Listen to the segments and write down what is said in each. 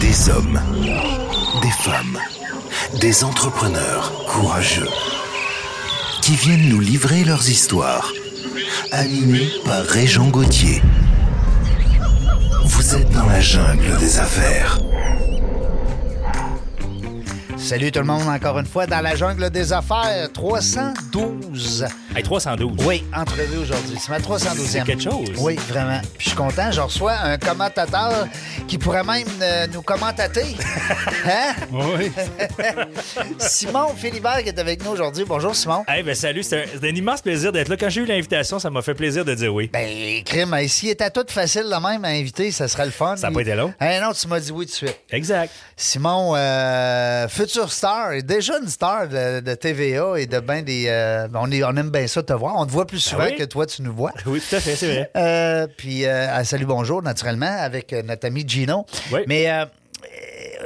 Des hommes, des femmes, des entrepreneurs courageux qui viennent nous livrer leurs histoires, animés par Régent Gauthier. Vous êtes dans la jungle des affaires. Salut tout le monde, encore une fois, dans la jungle des affaires, 312. Hey, 312. Oui, entrevue aujourd'hui. C'est ma 312e. C'est quelque chose. Oui, vraiment. Puis je suis content, je reçois un commentateur qui pourrait même euh, nous commentater. hein? Oui. Simon Philibert qui est avec nous aujourd'hui. Bonjour Simon. Hey, ben salut, c'est un, immense plaisir d'être là. Quand j'ai eu l'invitation, ça m'a fait plaisir de dire oui. Ben, crime, s'il était tout facile de même à inviter, ça serait le fun. Ça a pas été long. Hey, non, tu m'as dit oui tout de suite. Exact. Simon, euh, futur star, et déjà une star de, de TVA et de ben des. euh, on, est- on aime bien ça te voir. On te voit plus souvent Ah oui? que toi, tu nous vois. Oui, tout à fait, c'est vrai. Euh, puis, euh, salut, bonjour, naturellement, avec euh, notre ami Gino. Oui. Mais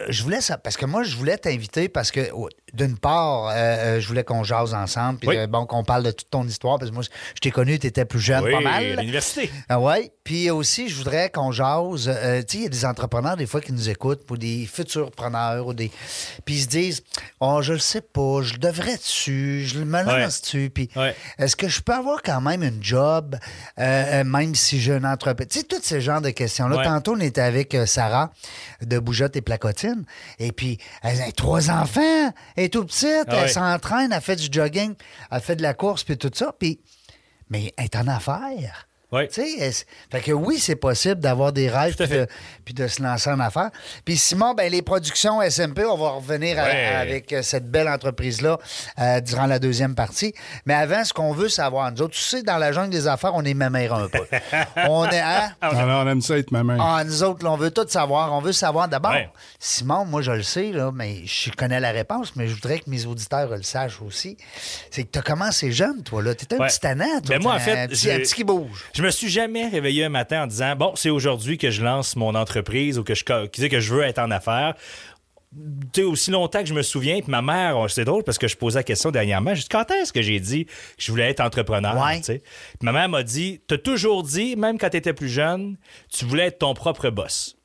je voulais ça, parce que moi, je voulais t'inviter parce que, oh, d'une part, euh, euh, je voulais qu'on jase ensemble, puis Oui. euh, bon, qu'on parle de toute ton histoire, parce que moi, je t'ai connu, tu étais plus jeune, oui, pas à mal. l'université. Ah ouais. Puis aussi, je voudrais qu'on jase. euh, tu sais, il y a des entrepreneurs, des fois, qui nous écoutent, ou des futurs preneurs, ou des. Puis ils se disent Oh, je le sais pas, je devrais dessus, je me lance dessus. Puis Ouais. est-ce que je peux avoir quand même une job, même si j'ai une entreprise? Tu sais, tous ces genres de questions-là. Ouais. Tantôt, on était avec Sarah de Bougeotte et Placotine. Et puis, elle a trois enfants, est tout petite, Ah elle s'entraîne, elle fait du jogging, elle fait de la course, puis tout ça. Puis, mais elle est en affaires. Oui. Tu sais, est-ce- fait que oui, c'est possible d'avoir des rêves puis de, puis de se lancer en affaires. Puis Simon, ben, les productions SMP, on va revenir à- avec euh, cette belle entreprise-là euh, durant la deuxième partie. Mais avant, ce qu'on veut savoir, nous autres, tu sais, dans la jungle des affaires, on est mémère un peu. on est, hein? Alors, on aime ça être ma main. Ah, nous autres, là, on veut tout savoir. On veut savoir d'abord. Ouais. Simon, moi, je le sais, là, mais je connais la réponse, mais je voudrais que mes auditeurs le sachent aussi. C'est que tu as commencé jeune, toi, là. Tu étais un Ouais. petit toi. Ben, moi, en un fait, petit, un petit qui bouge. Je me suis jamais réveillé un matin en disant bon, c'est aujourd'hui que je lance mon entreprise ou que je que je veux être en affaires. Tu aussi longtemps que je me souviens, puis ma mère, oh, c'est drôle parce que je posais la question dernièrement, juste quand est-ce que j'ai dit que je voulais être entrepreneur, Ouais. tu? Puis ma mère m'a dit, t'as toujours dit, même quand t'étais plus jeune, tu voulais être ton propre boss.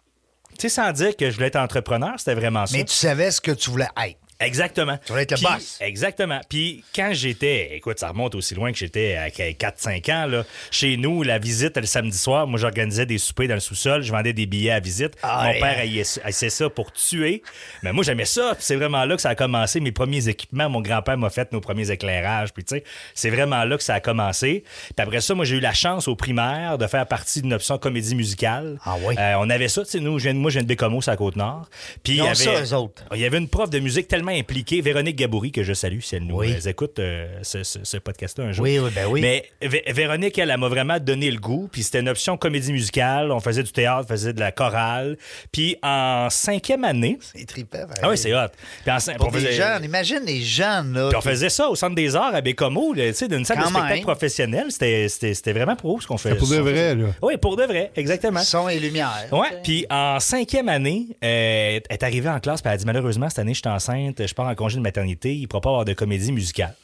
Tu sais, sans dire que je voulais être entrepreneur, c'était vraiment ça. Mais tu savais ce que tu voulais être. Exactement. Tu voulais être le boss. Exactement. Puis quand j'étais, écoute, ça remonte aussi loin que j'étais à 4-5 ans, là, chez nous, la visite le samedi soir, moi j'organisais des soupers dans le sous-sol, je vendais des billets à visite. Ah, Mon ouais. père haïssait ça pour tuer. Mais moi j'aimais ça. Puis c'est vraiment là que ça a commencé. Mes premiers équipements, mon grand-père m'a fait nos premiers éclairages. Puis tu sais, c'est vraiment là que ça a commencé. Puis après ça, moi j'ai eu la chance au primaire de faire partie d'une option comédie musicale. Ah oui. Euh, on avait ça, tu sais, nous, je viens de- moi je viens de Bécomo, c'est à Côte-Nord. Puis il y avait- ça, eux autres. il y avait une prof de musique tellement impliquée, Véronique Gaboury, que je salue si elle nous Oui. écoute euh, ce, ce- ce podcast-là un jour. Oui, oui, ben oui. Mais Vé- Véronique, elle, elle m'a vraiment donné le goût. Puis c'était une option comédie musicale. On faisait du théâtre, on faisait de la chorale. Puis en cinquième année. C'est trippant. Ah oui, c'est hot. Puis en cin- Pour on des faisait- jeunes, imagine les jeunes, là. puis on faisait ça au Centre des Arts à Bécomo, tu sais, d'une salle Quand de spectacle même. professionnelle. C'était- C'était c'était vraiment pro ce qu'on faisait. pour de vrai, là. Oui, pour de vrai, exactement. Son et lumière. Ouais, puis en cinquième année, euh, elle est arrivée en classe, puis elle a dit malheureusement, cette année, je suis enceinte, je pars en congé de maternité, il ne pourra pas avoir de comédie musicale.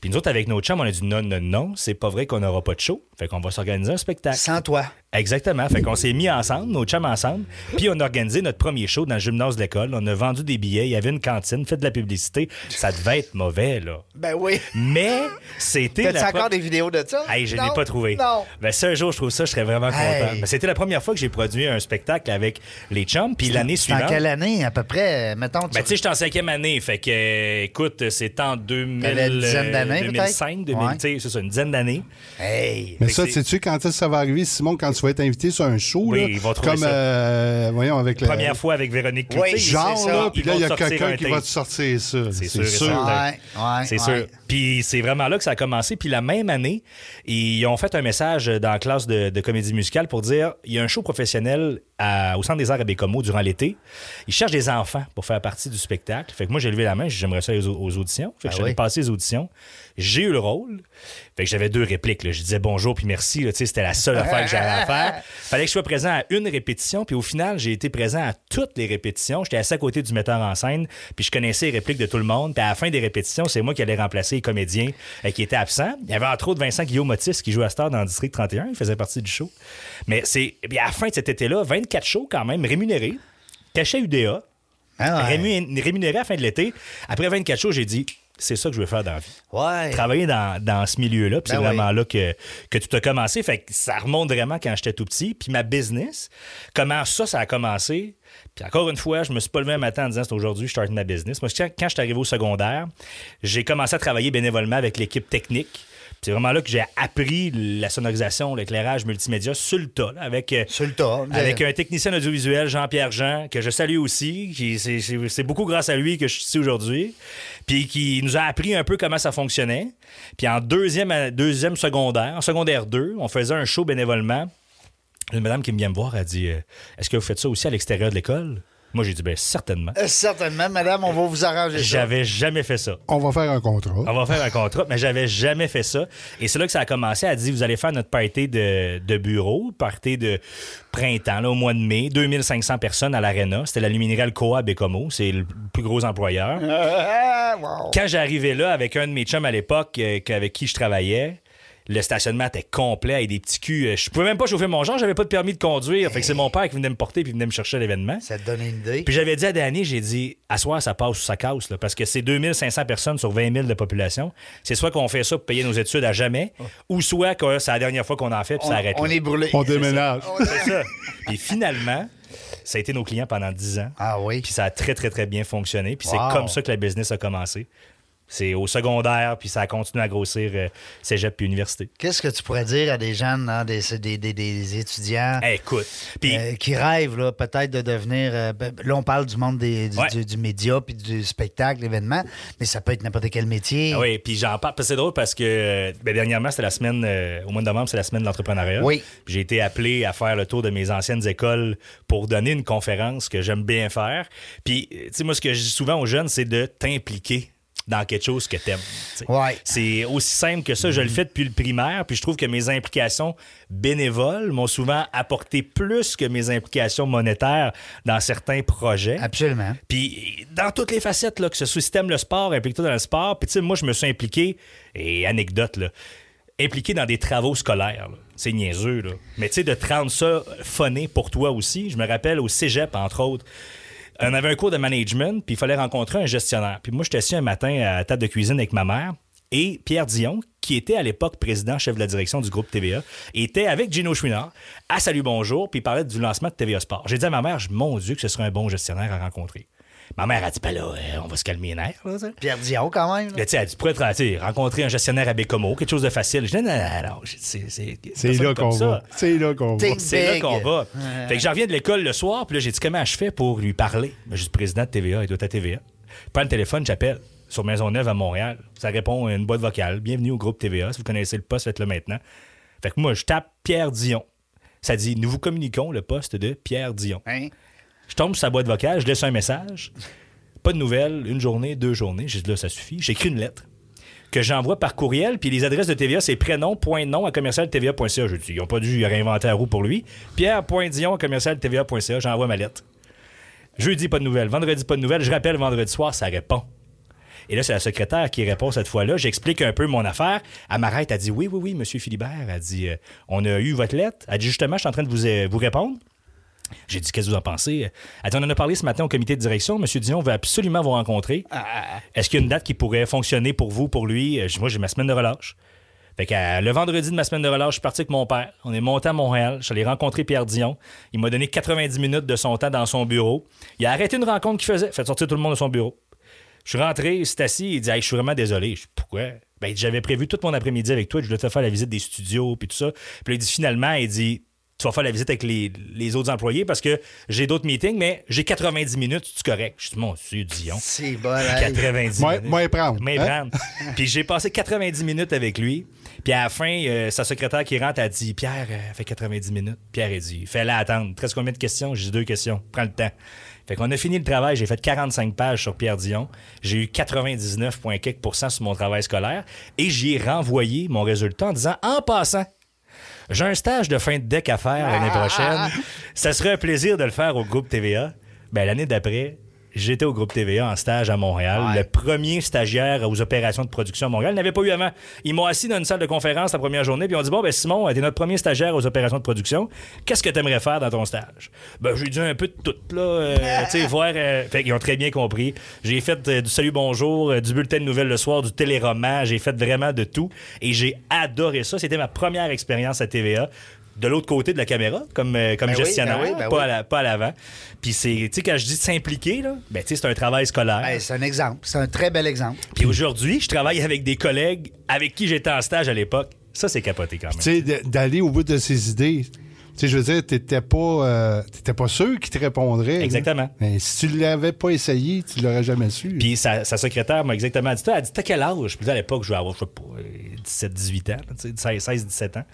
Puis nous autres, avec nos chums, on a dit non, non, non, c'est pas vrai qu'on n'aura pas de show. Fait qu'on va s'organiser un spectacle. Sans toi. Exactement. Fait qu'on s'est mis ensemble, nos chums ensemble, puis on a organisé notre premier show dans le gymnase de l'école. On a vendu des billets, il y avait une cantine, fait de la publicité. Ça devait être mauvais, là. Ben oui. Mais c'était. T'as-tu la encore des vidéos de ça? Hey, je l'ai pas trouvé. Non. Ben, si un jour je trouve ça, je serais vraiment content. Hey. Mais c'était la première fois que j'ai produit un spectacle avec les chums. Puis l'année C'est en suivante. quelle année, à peu près? Mettons, tu... Ben, tu sais, j'étais en cinquième année. Fait que, euh, écoute, c'est en 2000, Peut-être? 2005, 2000, Ouais. tu sais, c'est ça, une dizaine d'années. Hey! Mais ça, sais-tu quand ça va arriver, Simon, quand tu vas être invité sur un show? Oui, là, Comme, ça. euh, voyons, avec le. Première fois avec Véronique Oui, Cloutier. Genre, c'est ça. là, puis là, il y a quelqu'un un qui va te sortir ça. C'est sûr. Ouais, C'est ouais. sûr. Puis c'est vraiment là que ça a commencé. Puis la même année, ils ont fait un message dans la classe de, de comédie musicale pour dire il y a un show professionnel à- au Centre des Arts à Bécomo durant l'été. Ils cherchent des enfants pour faire partie du spectacle. Fait que moi, j'ai levé la main, j'aimerais ça aux, aux auditions. Fait que Ah j'allais oui. passer les auditions. J'ai eu le rôle. Fait que j'avais deux répliques. là. Je disais bonjour puis merci. C'était la seule affaire que j'avais à faire. Fallait que je sois présent à une répétition. Puis au final, j'ai été présent à toutes les répétitions. J'étais assis à côté du metteur en scène. Puis je connaissais les répliques de tout le monde. Puis à la fin des répétitions, c'est moi qui allais remplacer les comédiens euh, qui étaient absents. Il y avait entre autres Vincent Guillaume Motis qui jouait à Star dans le District 31. Il faisait partie du show. Mais c'est puis à la fin de cet été-là, 24 shows quand même, rémunérés. UDA. Ah ouais. rému- rémunéré à la fin de l'été. Après 24 shows, j'ai dit, c'est ça que je veux faire dans la vie. Ouais. Travailler dans, dans ce milieu-là, puis Ben c'est oui. vraiment là que, que tout a commencé. Fait que ça remonte vraiment quand j'étais tout petit. Puis ma business, comment ça, ça a commencé? Puis encore une fois, je me suis pas levé un matin en disant c'est aujourd'hui que je start ma business. Moi, quand je suis arrivé au secondaire, j'ai commencé à travailler bénévolement avec l'équipe technique. C'est vraiment là que j'ai appris la sonorisation, l'éclairage multimédia sur le tas, là, avec, euh, Sur le tas. avec un technicien audiovisuel, Jean-Pierre Jean, que je salue aussi. qui- C'est c'est- c'est beaucoup grâce à lui que je suis ici aujourd'hui. Puis qui nous a appris un peu comment ça fonctionnait. Puis en deuxième, deuxième secondaire, en secondaire 2, on faisait un show bénévolement. Une madame qui me vient me voir a dit euh, Est-ce que vous faites ça aussi à l'extérieur de l'école Moi, j'ai dit Ben certainement. Euh, Certainement, madame, on va vous arranger ça. J'avais jamais fait ça. On va faire un contrat. On va faire un contrat, mais j'avais jamais fait ça. Et c'est là que ça a commencé. Elle a dit, vous allez faire notre party de, de bureau, party de printemps, là, au mois de mai, 2500 personnes à l'Arena. C'était la luminérale Coa Bécomo, c'est le plus gros employeur. Ah, wow. Quand j'arrivais là avec un de mes chums à l'époque euh, avec qui je travaillais, le stationnement était complet avec des petits culs. Euh, Je pouvais même pas chauffer mon genre, j'avais pas de permis de conduire. Fait que c'est mon père qui venait me porter puis venait me chercher à l'événement. Ça te donne une idée? Puis j'avais dit à Danny, j'ai dit, à soir, ça passe ou ça casse, là, parce que c'est 2500 personnes sur 20 000 de population. C'est soit qu'on fait ça pour payer nos études à jamais, ou soit que c'est la dernière fois qu'on en fait, puis on, ça arrête. on là. est brûlé. On déménage. C'est ça. Puis finalement, ça a été nos clients pendant 10 ans. Ah oui. Puis ça a très, très, très bien fonctionné. Puis Wow. c'est comme ça que la business a commencé. C'est au secondaire, puis ça a continué à grossir euh, cégep puis université. Qu'est-ce que tu pourrais dire à des jeunes, hein, des, des, des- des étudiants Hey, écoute, euh, qui rêvent là, peut-être de devenir. euh, ben, là, on parle du monde des- du, Ouais. du- du média puis du spectacle, l'événement, mais ça peut être n'importe quel métier. Ah oui, puis j'en parle. parce que C'est drôle parce que euh, ben, dernièrement, c'était la semaine, au mois de novembre, c'est la semaine de l'entrepreneuriat. Oui. J'ai été appelé à faire le tour de mes anciennes écoles pour donner une conférence que j'aime bien faire. Puis, tu sais, moi, ce que je dis souvent aux jeunes, c'est de t'impliquer dans quelque chose que t'aimes. Ouais. C'est aussi simple que ça. Je le fais depuis le primaire, puis je trouve que mes implications bénévoles m'ont souvent apporté plus que mes implications monétaires dans certains projets. Absolument. Puis dans toutes les facettes, là, que ce soit système le sport, implique-toi dans le sport. Puis tu sais, moi, je me suis impliqué, et anecdote, là, impliqué dans des travaux scolaires. là. C'est niaiseux, là. Mais tu sais, de te rendre ça phoné pour toi aussi. Je me rappelle au cégep, entre autres. On avait un cours de management, puis il fallait rencontrer un gestionnaire. Puis moi, j'étais assis un matin à la table de cuisine avec ma mère. Et Pierre Dion, qui était à l'époque président, chef de la direction du groupe TVA, était avec Gino Chouinard à Salut Bonjour, puis parlait du lancement de TVA Sport. J'ai dit à ma mère, mon Dieu, que ce serait un bon gestionnaire à rencontrer. Ma mère a dit, ben là, euh, on va se calmer les nerfs. Là. Pierre Dion, quand même. là. Là, tu sais, elle dit, tu pourrais te- rencontrer un gestionnaire à Bécomo, quelque chose de facile. Je dis, non, non, non, c'est c'est- C'est personne là qu'on ça. va. C'est là qu'on va. C'est là qu'on va. Fait que j'en reviens de l'école le soir, puis là, j'ai dit comment je fais pour lui parler? Je suis président de TVA, il doit être à TVA. Je prends le téléphone, j'appelle sur Maisonneuve à Montréal. Ça répond à une boîte vocale. Bienvenue au groupe TVA. Si vous connaissez le poste, faites-le maintenant. Fait que moi, je tape Pierre Dion. Ça dit Nous vous communiquons le poste de Pierre Dion. Hein? Je tombe sur sa boîte vocale, je laisse un message. Pas de nouvelles, une journée, deux journées. J'ai dit là, ça suffit. J'écris une lettre que j'envoie par courriel, puis les adresses de TVA, c'est prénom, point nom à commercial TVA.ca. Je dis, ils n'ont pas dû réinventer la roue pour lui. Pierre.dion à commercial TVA.ca, j'envoie ma lettre. Jeudi, pas de nouvelles. Vendredi, pas de nouvelles. Je rappelle vendredi soir, ça répond. Et là, c'est la secrétaire qui répond cette fois-là. J'explique un peu mon affaire. Elle m'arrête, elle dit Oui, oui, oui, monsieur Philibert. Elle dit euh, On a eu votre lettre. Elle dit Justement, je suis en train de vous, euh, vous répondre. J'ai dit, qu'est-ce que vous en pensez? Elle dit, on en a parlé ce matin au comité de direction. Monsieur Dion veut absolument vous rencontrer. Est-ce qu'il y a une date qui pourrait fonctionner pour vous, pour lui? Euh, Moi, j'ai ma semaine de relâche. Fait que euh, le vendredi de ma semaine de relâche, je suis parti avec mon père. On est monté à Montréal. Je suis allé rencontrer Pierre Dion. Il m'a donné 90 minutes de son temps dans son bureau. Il a arrêté une rencontre qu'il faisait, fait sortir tout le monde de son bureau. Je suis rentré, il s'est assis, il dit Hey, Je suis vraiment désolé. Je dis Pourquoi? Ben, J'avais prévu tout mon après-midi avec toi, je voulais te faire la visite des studios, puis tout ça. Puis là, il dit Finalement, il dit tu vas faire la visite avec les, les autres employés parce que j'ai d'autres meetings, mais j'ai 90 minutes, c'est correct? Je dis, mon Dieu, Dion. C'est bon. hey. 90 Moi, minutes. moi, prendre. Moi, hein? prendre. Puis j'ai passé 90 minutes avec lui. Puis à la fin, euh, sa secrétaire qui rentre a dit Pierre, euh, fait 90 minutes. Pierre a dit Fais-la attendre. Très combien de questions? J'ai dit deux questions. Prends le temps. Fait qu'on a fini le travail. J'ai fait 45 pages sur Pierre Dion. J'ai eu 99, quelques pourcents sur mon travail scolaire. Et j'y ai renvoyé mon résultat en disant En passant, j'ai un stage de fin de deck à faire l'année prochaine. Ça serait un plaisir de le faire au groupe TVA. Ben, l'année d'après, j'étais au groupe TVA en stage à Montréal. Ouais. Le premier stagiaire aux opérations de production à Montréal. Il n'avait pas eu avant. Ils m'ont assis dans une salle de conférence la première journée, puis ils ont dit Bon, ben Simon, t'es notre premier stagiaire aux opérations de production. Qu'est-ce que tu aimerais faire dans ton stage? Ben, j'ai dit un peu de tout, là. Euh, tu sais, voir. euh, Fait qu'ils ont très bien compris. J'ai fait euh, du salut bonjour, du bulletin de nouvelles le soir, du téléroman. J'ai fait vraiment de tout. Et j'ai adoré ça. C'était ma première expérience à TVA. De l'autre côté de la caméra, comme, euh, comme Ben oui, gestionnaire, ben oui, ben pas, oui. à la- pas à l'avant. Puis c'est, tu sais, quand je dis de s'impliquer, là, ben, tu sais, c'est un travail scolaire. Hey, c'est un exemple. C'est un très bel exemple. Puis aujourd'hui, je travaille avec des collègues avec qui j'étais en stage à l'époque. Ça, c'est capoté quand même. Tu sais, d'aller au bout de ses idées. Tu sais, je veux dire, t'étais pas, euh, t'étais pas sûr qu'il te répondrait. là. Exactement. Mais si tu l'avais pas essayé, tu l'aurais jamais su. Puis sa, sa secrétaire m'a exactement dit ça. Elle a dit T'as quel âge? Puis à l'époque, je vais avoir, je sais pas, 17-18 ans, là, tu sais, 16-17 ans.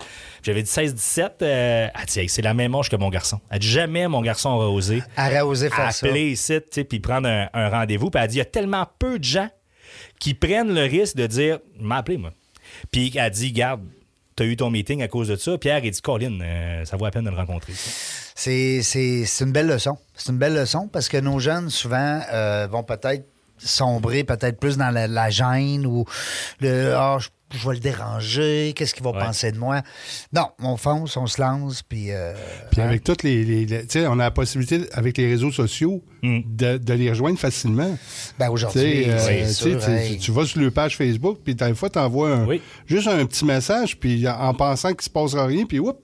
J'avais dit 16-17. euh, Hey, C'est la même âge que mon garçon. Elle dit Jamais mon garçon osé Aurait osé faire ça. appeler ici, tu puis prendre un, un rendez-vous. Puis elle dit Il y a tellement peu de gens qui prennent le risque de dire m'a appelé, moi. Puis elle dit Garde, t'as eu ton meeting à cause de ça. Pierre, il dit Colin, euh, ça vaut la peine de le rencontrer. C'est, une belle leçon. C'est une belle leçon parce que nos jeunes, souvent, euh, vont peut-être sombrer peut-être plus dans la, la gêne ou le Ah, je, je vais le déranger, qu'est-ce qu'il va Ouais. penser de moi? Non, on fonce, on se lance, puis. euh, Puis hein? avec toutes les. les- les- tu sais, on a la possibilité, avec les réseaux sociaux, Mm. de, de les rejoindre facilement. Ben aujourd'hui, euh, tu sais, sûr, tu- hey. tu vas sur le page Facebook, puis des fois, tu envoies un- Oui. juste un petit message, puis en, en pensant qu'il se passera rien, puis oups,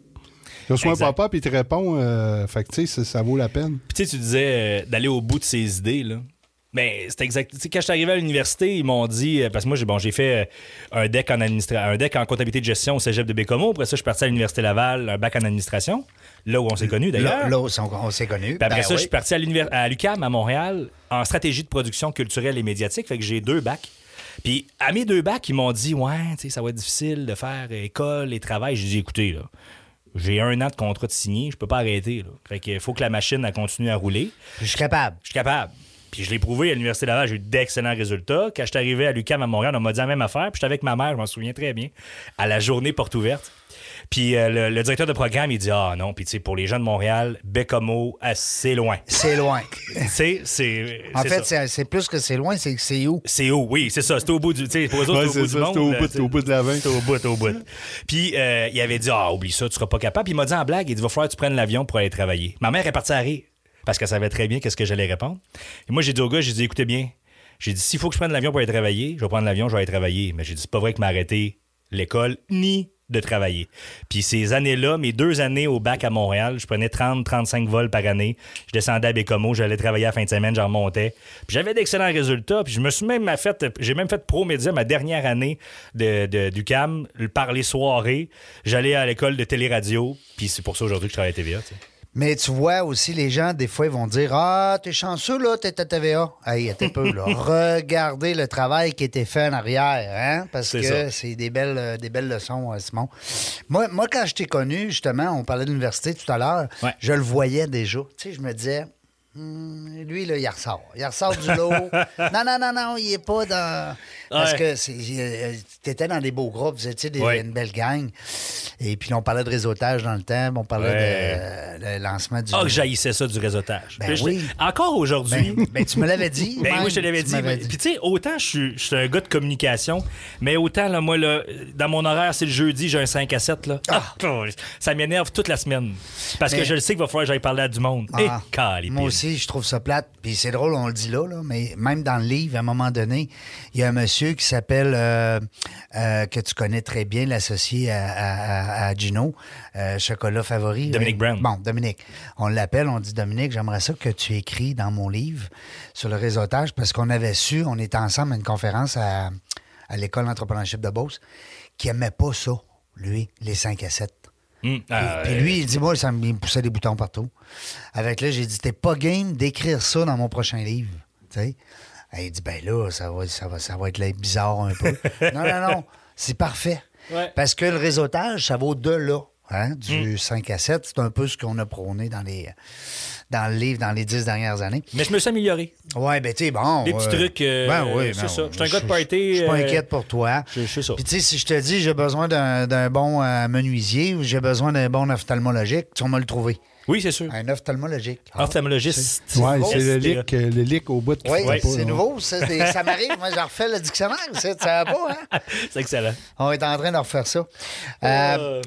tu reçois un papa, puis il te répond. euh, fait que, tu sais, ça, ça vaut la peine. Puis tu sais, tu disais euh, d'aller au bout de ses idées, là. Mais c'est exact. Quand je suis arrivé à l'université, ils m'ont dit, euh, parce que moi, j'ai bon, fait euh, un deck en administra- un deck en comptabilité de gestion au cégep de Bécomo. Après ça, je suis parti à l'université Laval, un bac en administration, là où on s'est connus d'ailleurs. Là, là, on, on s'est connus. Puis après Ben ça, je suis parti à l'univers- à l'UCAM à Montréal en stratégie de production culturelle et médiatique. Fait que j'ai deux bacs. Puis à mes deux bacs, ils m'ont dit Ouais, tu sais, ça va être difficile de faire école et travail. J'ai dit Écoutez, là, j'ai un an de contrat de signé, je peux pas arrêter. Là. Fait qu'il faut que la machine elle continue à rouler. Je suis capable. Je suis capable. Puis je l'ai prouvé à l'Université Laval, j'ai eu d'excellents résultats. Quand je suis arrivé à l'UQAM à Montréal, on m'a dit la même affaire. Puis j'étais avec ma mère, je m'en souviens très bien, à la journée porte ouverte. Puis euh, le, le directeur de programme, il dit Ah non, puis tu sais, pour les gens de Montréal, Bécomo, assez loin. C'est loin. Tu sais, c'est. En c'est fait, ça. c'est, c'est plus que c'est loin, c'est que c'est où? C'est où? Oui, c'est ça. C'est au bout du. Tu sais, pour eux autres, Ouais, c'est au bout c'est du ça, monde. c'est au bout- au bout de la vingt. C'est au bout, au bout. Puis euh, il avait dit Ah, oublie ça, tu seras pas capable. Puis il m'a dit en blague Il dit Va falloir que tu prennes l'avion pour aller travailler. Ma mère est partie à rire parce qu'elle savait très bien qu'est-ce que j'allais répondre. Et moi, j'ai dit au gars J'ai dit Écoutez bien, j'ai dit S'il faut que je prenne l'avion pour aller travailler, je vais prendre l'avion, je vais aller travailler. Mais j'ai dit C'est pas vrai que m'a arrêté l'école ni de travailler. Puis ces années-là, mes deux années au bac à Montréal, je prenais 30-35 vols par année. Je descendais à Bécomo, j'allais travailler à fin de semaine, j'en remontais. Puis j'avais d'excellents résultats. Puis je me suis même fait, j'ai même fait pro média ma dernière année de, du CAM, par les soirées. J'allais à l'école de télé-radio. Puis c'est pour ça aujourd'hui que je travaille à TVA. Mais tu vois aussi, les gens, des fois, ils vont dire Ah, t'es chanceux, là, t'es à TVA. Hey, attends un peu, là. Regardez le travail qui a été fait en arrière, hein? Parce que c'est des belles, euh, des belles leçons, euh, Simon. Moi, moi, quand je t'ai connu, justement, on parlait de l'université tout à l'heure, Ouais. je le voyais déjà. Tu sais, je me disais. Hmm, lui, là, il ressort. Il ressort du lot. non, non, non, non, il est pas dans. Parce Ouais. que c'est, euh, t'étais dans des beaux groupes, vous étiez des- Ouais. une belle gang. Et puis, là, on parlait de réseautage dans le temps, on parlait Ouais. de, le lancement du. Ah, que j'haïssais ça du réseautage. Ben Puis oui. Encore aujourd'hui. Ben, ben, tu me l'avais dit. Ben oui, je te l'avais tu dit. Puis tu sais, autant je suis, un gars de communication, mais autant, là, moi, là, dans mon horaire, c'est le jeudi, j'ai un 5 à 7. Là. Ah, ça m'énerve toute la semaine. Parce que je le sais qu'il va falloir que j'aille parler à du monde. Ah, Et moi aussi, je trouve ça plate. Puis c'est drôle, on le dit là, là, mais même dans le livre, à un moment donné, il y a un monsieur qui s'appelle, euh, euh, que tu connais très bien, l'associé à, à- à Gino, euh, chocolat favori. Dominique Brown. Bon, Dominique. On l'appelle, on dit Dominique, j'aimerais ça que tu écris dans mon livre sur le réseautage parce qu'on avait su, on était ensemble à une conférence à, à l'école d'entrepreneurship de Beauce, qui aimait pas ça, lui, les 5 à 7. Ah, Puis euh, lui, il dit, moi, ça me il me poussait des boutons partout. Avec là, j'ai dit, t'es pas game d'écrire ça dans mon prochain livre. Tu sais? Et il dit, ben là, ça va, ça va, ça va être là, bizarre un peu. non, non, non, c'est parfait. Ouais. Parce que le réseautage, ça va au-delà. Hein, du Hum. 5 à 7, c'est un peu ce qu'on a prôné dans les dans le livre dans les dix dernières années. Mais je me suis amélioré. Ouais, ben tu sais, bon. Des petits euh, trucs, euh, ben oui, c'est ben ça. oui. Je suis un gars de Je- party, Je suis pas euh, inquiète pour toi. Je- sais ça. Puis tu sais, si je te dis j'ai besoin d'un d'un bon euh, menuisier ou j'ai besoin d'un bon ophtalmologique, tu vas me le trouver. Oui, c'est sûr. Un ophtalmologique. Ah. Ophtalmologiste. Ouais, c'est le lick, le lick au bout de Oui, c'est nouveau. Ça, des- ça m'arrive. Moi, je refais le dictionnaire. Ça, savais pas, hein? C'est excellent. On est en train de refaire ça. Euh, Euh,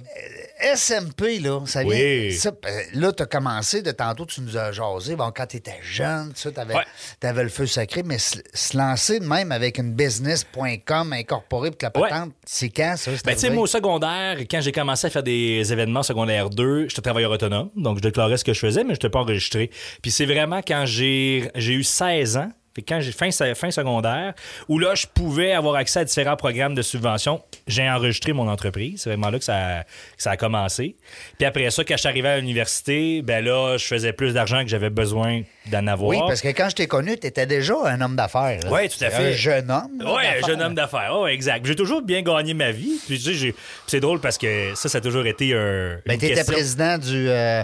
SMP, là, ça vient. Oui. ça, euh, là, tu as commencé de tantôt, tu nous as jasé. Bon, quand tu étais jeune, tu avais, Ouais. le feu sacré, mais se, se lancer de même avec une business.com incorporée puis que la Ouais. patente, c'est quand ça? Ben, tu sais, moi, au secondaire, quand j'ai commencé à faire des événements secondaire 2, j'étais travailleur autonome, donc je déclarais ce que je faisais, mais je n'étais pas enregistré. Puis c'est vraiment quand j'ai j'ai eu 16 ans, fait que quand j'ai fin, fin secondaire, où là, je pouvais avoir accès à différents programmes de subvention, j'ai enregistré mon entreprise. C'est vraiment là que ça, a- que ça a commencé. Puis après ça, quand je suis arrivé à l'université, ben là, je faisais plus d'argent que j'avais besoin d'en avoir. Oui, parce que quand je t'ai connu, tu étais déjà un homme d'affaires. Oui, tout à fait. Un jeune homme. Ouais, d'affaires. jeune homme d'affaires. Oh, exact. J'ai toujours bien gagné ma vie. Puis, tu sais, c'est drôle parce que ça, ça a toujours été un. Ben, une tu étais question. président du. euh,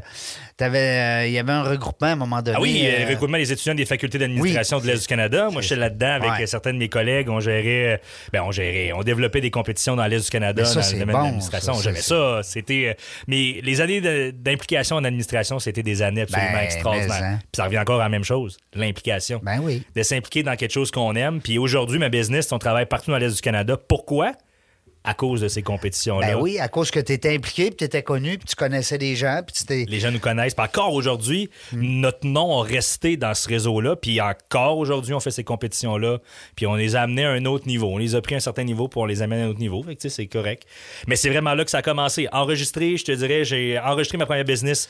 euh, Il y avait un regroupement à un moment donné. Ah oui, euh, le recrutement des étudiants des facultés d'administration oui, de l'Est du Canada. Moi, j'étais là-dedans avec Ouais. certains de mes collègues. On gérait, euh, ben, on gérait, on développait des compétitions dans l'Est du Canada ça, dans le domaine bon, de l'administration. ça, J'aimais ça, ça. C'était, euh, mais les années d'implication en administration, c'était des années absolument Ben, extraordinaires. hein. Puis ça revient encore à la même chose, l'implication. Ben oui. De s'impliquer dans quelque chose qu'on aime. Puis aujourd'hui, ma business, on travaille partout dans l'Est du Canada. Pourquoi? À cause de ces compétitions-là. Ben oui, à cause que tu étais impliqué, puis tu étais connu, puis tu connaissais des gens, puis tu. Les gens nous connaissent. Puis encore aujourd'hui, notre nom a resté dans ce réseau-là. Puis encore aujourd'hui, on fait ces compétitions-là. Puis on les a amenés à un autre niveau. On les a pris à un certain niveau pour les amène à un autre niveau. Fait que tu sais, c'est correct. Mais c'est vraiment là que ça a commencé. Enregistré, je te dirais, j'ai enregistré ma première business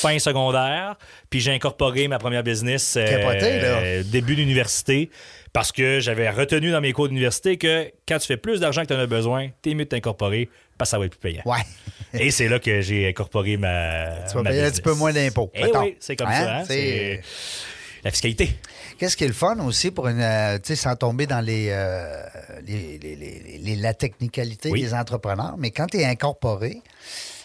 fin secondaire. Puis j'ai incorporé ma première business euh, Capoté, là. euh, début d'université. Parce que j'avais retenu dans mes cours d'université que quand tu fais plus d'argent que tu en as besoin, t'es mieux de t'incorporer parce que ça va être plus payant. Ouais. Et c'est là que j'ai incorporé ma. Tu vas ma payer un petit peu moins d'impôts. Eh oui, c'est comme Hein? ça. hein, C'est- la fiscalité. Qu'est-ce qui est le fun aussi pour une. euh, tu sais, sans tomber dans les, euh, les, les- les- les- la technicalité Oui. des entrepreneurs, mais quand tu es incorporé,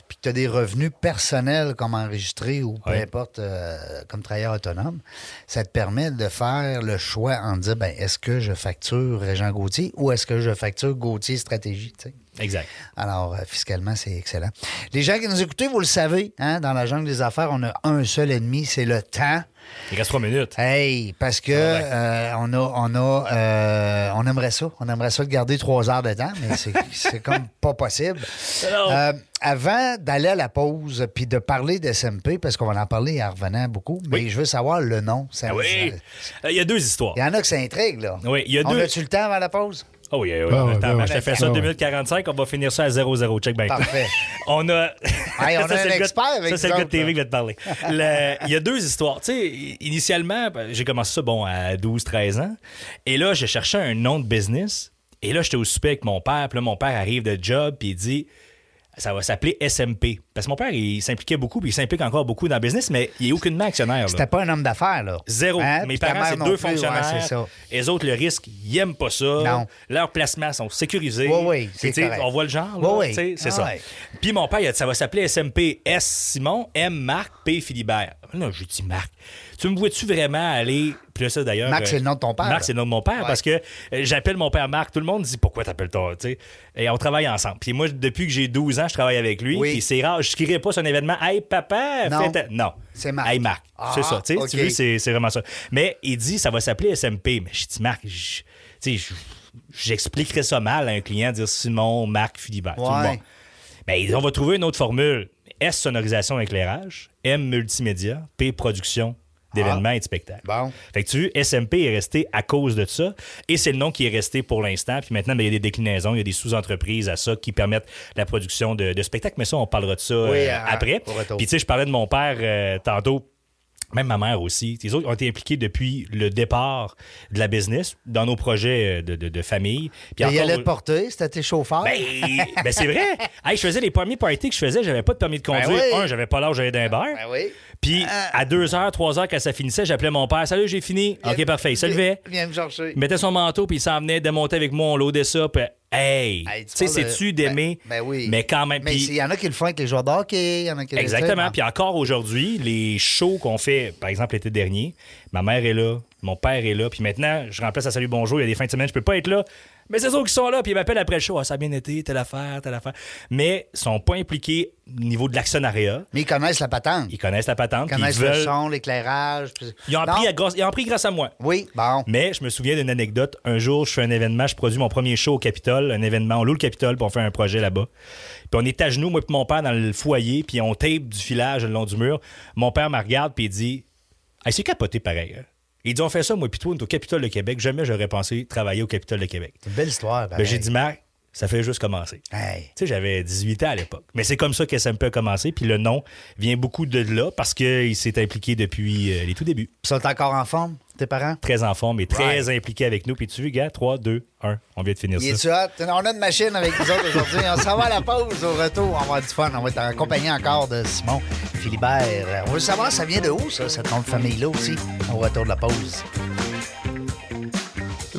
puis que tu as des revenus personnels comme enregistré ou peu Oui. importe, euh, comme travailleur autonome, ça te permet de faire le choix en dire ben, est-ce que je facture Régent Gauthier ou est-ce que je facture Gauthier Stratégie? Exact. Alors, euh, fiscalement, c'est excellent. Les gens qui nous écoutent, vous le savez, hein, dans la jungle des affaires, on a un seul ennemi, c'est le temps. Il reste trois minutes. Hey, parce que Ah euh, on a, on a, euh, on aimerait ça, on aimerait ça de garder trois heures de temps, mais c'est, comme pas possible. Euh, avant d'aller à la pause puis de parler de SMP, parce qu'on va en parler en revenant beaucoup, mais Oui. je veux savoir le nom. Ça, Ah oui. ça- Il y a deux histoires. il y en a qui s'intriguent, là. Oui, il y a on deux- a-tu le temps avant la pause? Oh oui, oui, Ah oui. ouais, Attends, ouais, je te fais ça Ah 2 ouais. minutes 45, on va finir ça à 0-0. Check bien. Parfait. On a. Hey, on a Ça, un gars- expert avec Ça, c'est le gars de TV qui va te parler. Le- Il y a deux histoires. Tu sais, initialement, j'ai commencé ça, bon, à 12-13 ans. Et là, j'ai cherché un nom de business. Et là, j'étais au souper avec mon père. Puis là, mon père arrive de job, puis il dit ça va s'appeler SMP. Parce que mon père, il s'impliquait beaucoup, puis il s'implique encore beaucoup dans le business, mais il est aucunement actionnaire. C'était pas un homme d'affaires, là. Zéro. Hein? Mes Puis parents, c'est deux plus, ouais, fonctionnaires. ça. Les autres, le risque, ils n'aiment pas ça. Non. Leurs placements sont sécurisés. Oui, oui, c'est. On voit le genre. là, Oui, oui. C'est Ah ça. ouais. Puis mon père, il a dit, ça va s'appeler SMP S Simon, M Marc, P Philibert. Là, j'ai dit Marc. Tu me vois-tu vraiment aller. Puis là, ça d'ailleurs. Marc, euh, c'est le nom de ton père, Marc, c'est le nom de mon père Ouais. parce que euh, j'appelle mon père Marc. Tout le monde dit pourquoi t'appelles ton. tu sais? Et on travaille ensemble. Puis moi, depuis que j'ai 12 ans, je travaille avec lui. Puis c'est rare. Je ne crierai pas sur un événement. Hey, papa, Non. Non. C'est Marc. Hey, Marc. Ah, c'est ça. Tu sais, OK. tu vois, c'est c'est vraiment ça. Mais il dit, ça va s'appeler SMP. Mais je dis, Marc, j'expliquerais ça mal à un client, dire Simon, Marc, Philibert. Tout le Ouais. monde. Ben, on va trouver une autre formule. S, sonorisation, éclairage. M, multimédia. P, production d'événements et de spectacles. Bon. Fait que tu vois, SMP est resté à cause de ça. Et c'est le nom qui est resté pour l'instant. Puis maintenant, ben, il y a des déclinaisons, il y a des sous-entreprises à ça qui permettent la production de, de spectacles. Mais ça, on parlera de ça Oui, euh, après. Puis tu sais, je parlais de mon père euh, tantôt. Même ma mère aussi. Les autres ont été impliqués depuis le départ de la business, dans nos projets euh, de, de- de famille. Puis Il allait te porter, c'était tes chauffeurs. Ben, ben, c'est vrai. Hey, je faisais les premiers parties que je faisais, j'avais pas de permis de conduire. Ben oui. Un, j'avais pas l'âge d'aller d'un bar. Ben oui. Puis à 2 h, 3 h, quand ça finissait, j'appelais mon père. Salut, j'ai fini. OK, parfait. Il se levait. Viens me chercher. Il mettait son manteau, puis il s'en venait démonter avec moi. On loadait ça. Puis, hey, Hey, tu sais, c'est-tu d'aimer? Ben, ben oui. Mais quand même. Mais il y en a qui le font avec les joueurs de hockey, il y en a qui Exactement. font- Puis encore aujourd'hui, les shows qu'on fait, par exemple l'été dernier, ma mère est là, mon père est là, puis maintenant, je remplace à Salut Bonjour, il y a des fins de semaine, je peux pas être là. Mais c'est eux qui sont là, puis ils m'appellent après le show. Ah, ça a bien été, telle affaire, telle affaire. Mais ils sont pas impliqués au niveau de l'actionnariat. Mais ils connaissent la patente. Ils connaissent la patente, Ils connaissent le veulent. son, l'éclairage. puis- Ils ont, appris à grâce- ils ont appris grâce à moi. Oui, bon. Mais je me souviens d'une anecdote. Un jour, je fais un événement, je produis mon premier show au Capitole, un événement, on loue le Capitole, on fait un projet là-bas. Puis on est à genoux, moi et mon père, dans le foyer, puis on tape du filage le long du mur. Mon père me regarde, puis il dit Hey, c'est capoté pareil. hein. Il dit On fait ça, moi, puis toi, on est au Capitole de Québec. Jamais j'aurais pensé travailler au Capitole de Québec. C'est une belle histoire. Ben, j'ai dit Marc, ça fait juste commencer. Hey. Tu sais, j'avais 18 ans à l'époque. Mais c'est comme ça que SMP a commencé. Puis le nom vient beaucoup de là parce qu'il s'est impliqué depuis euh, les tout débuts Ils sont encore en forme, tes parents? très en forme et très impliqué avec nous. Puis tu veux, gars, 3, 2, 1, on vient de finir Il ça. hot? On a une machine avec nous autres aujourd'hui. On s'en va à la pause. Au retour, on va avoir du fun. On va être accompagné encore de Simon Philibert. On veut savoir, ça vient de où, ça, cette nom de famille-là aussi, au retour de la pause?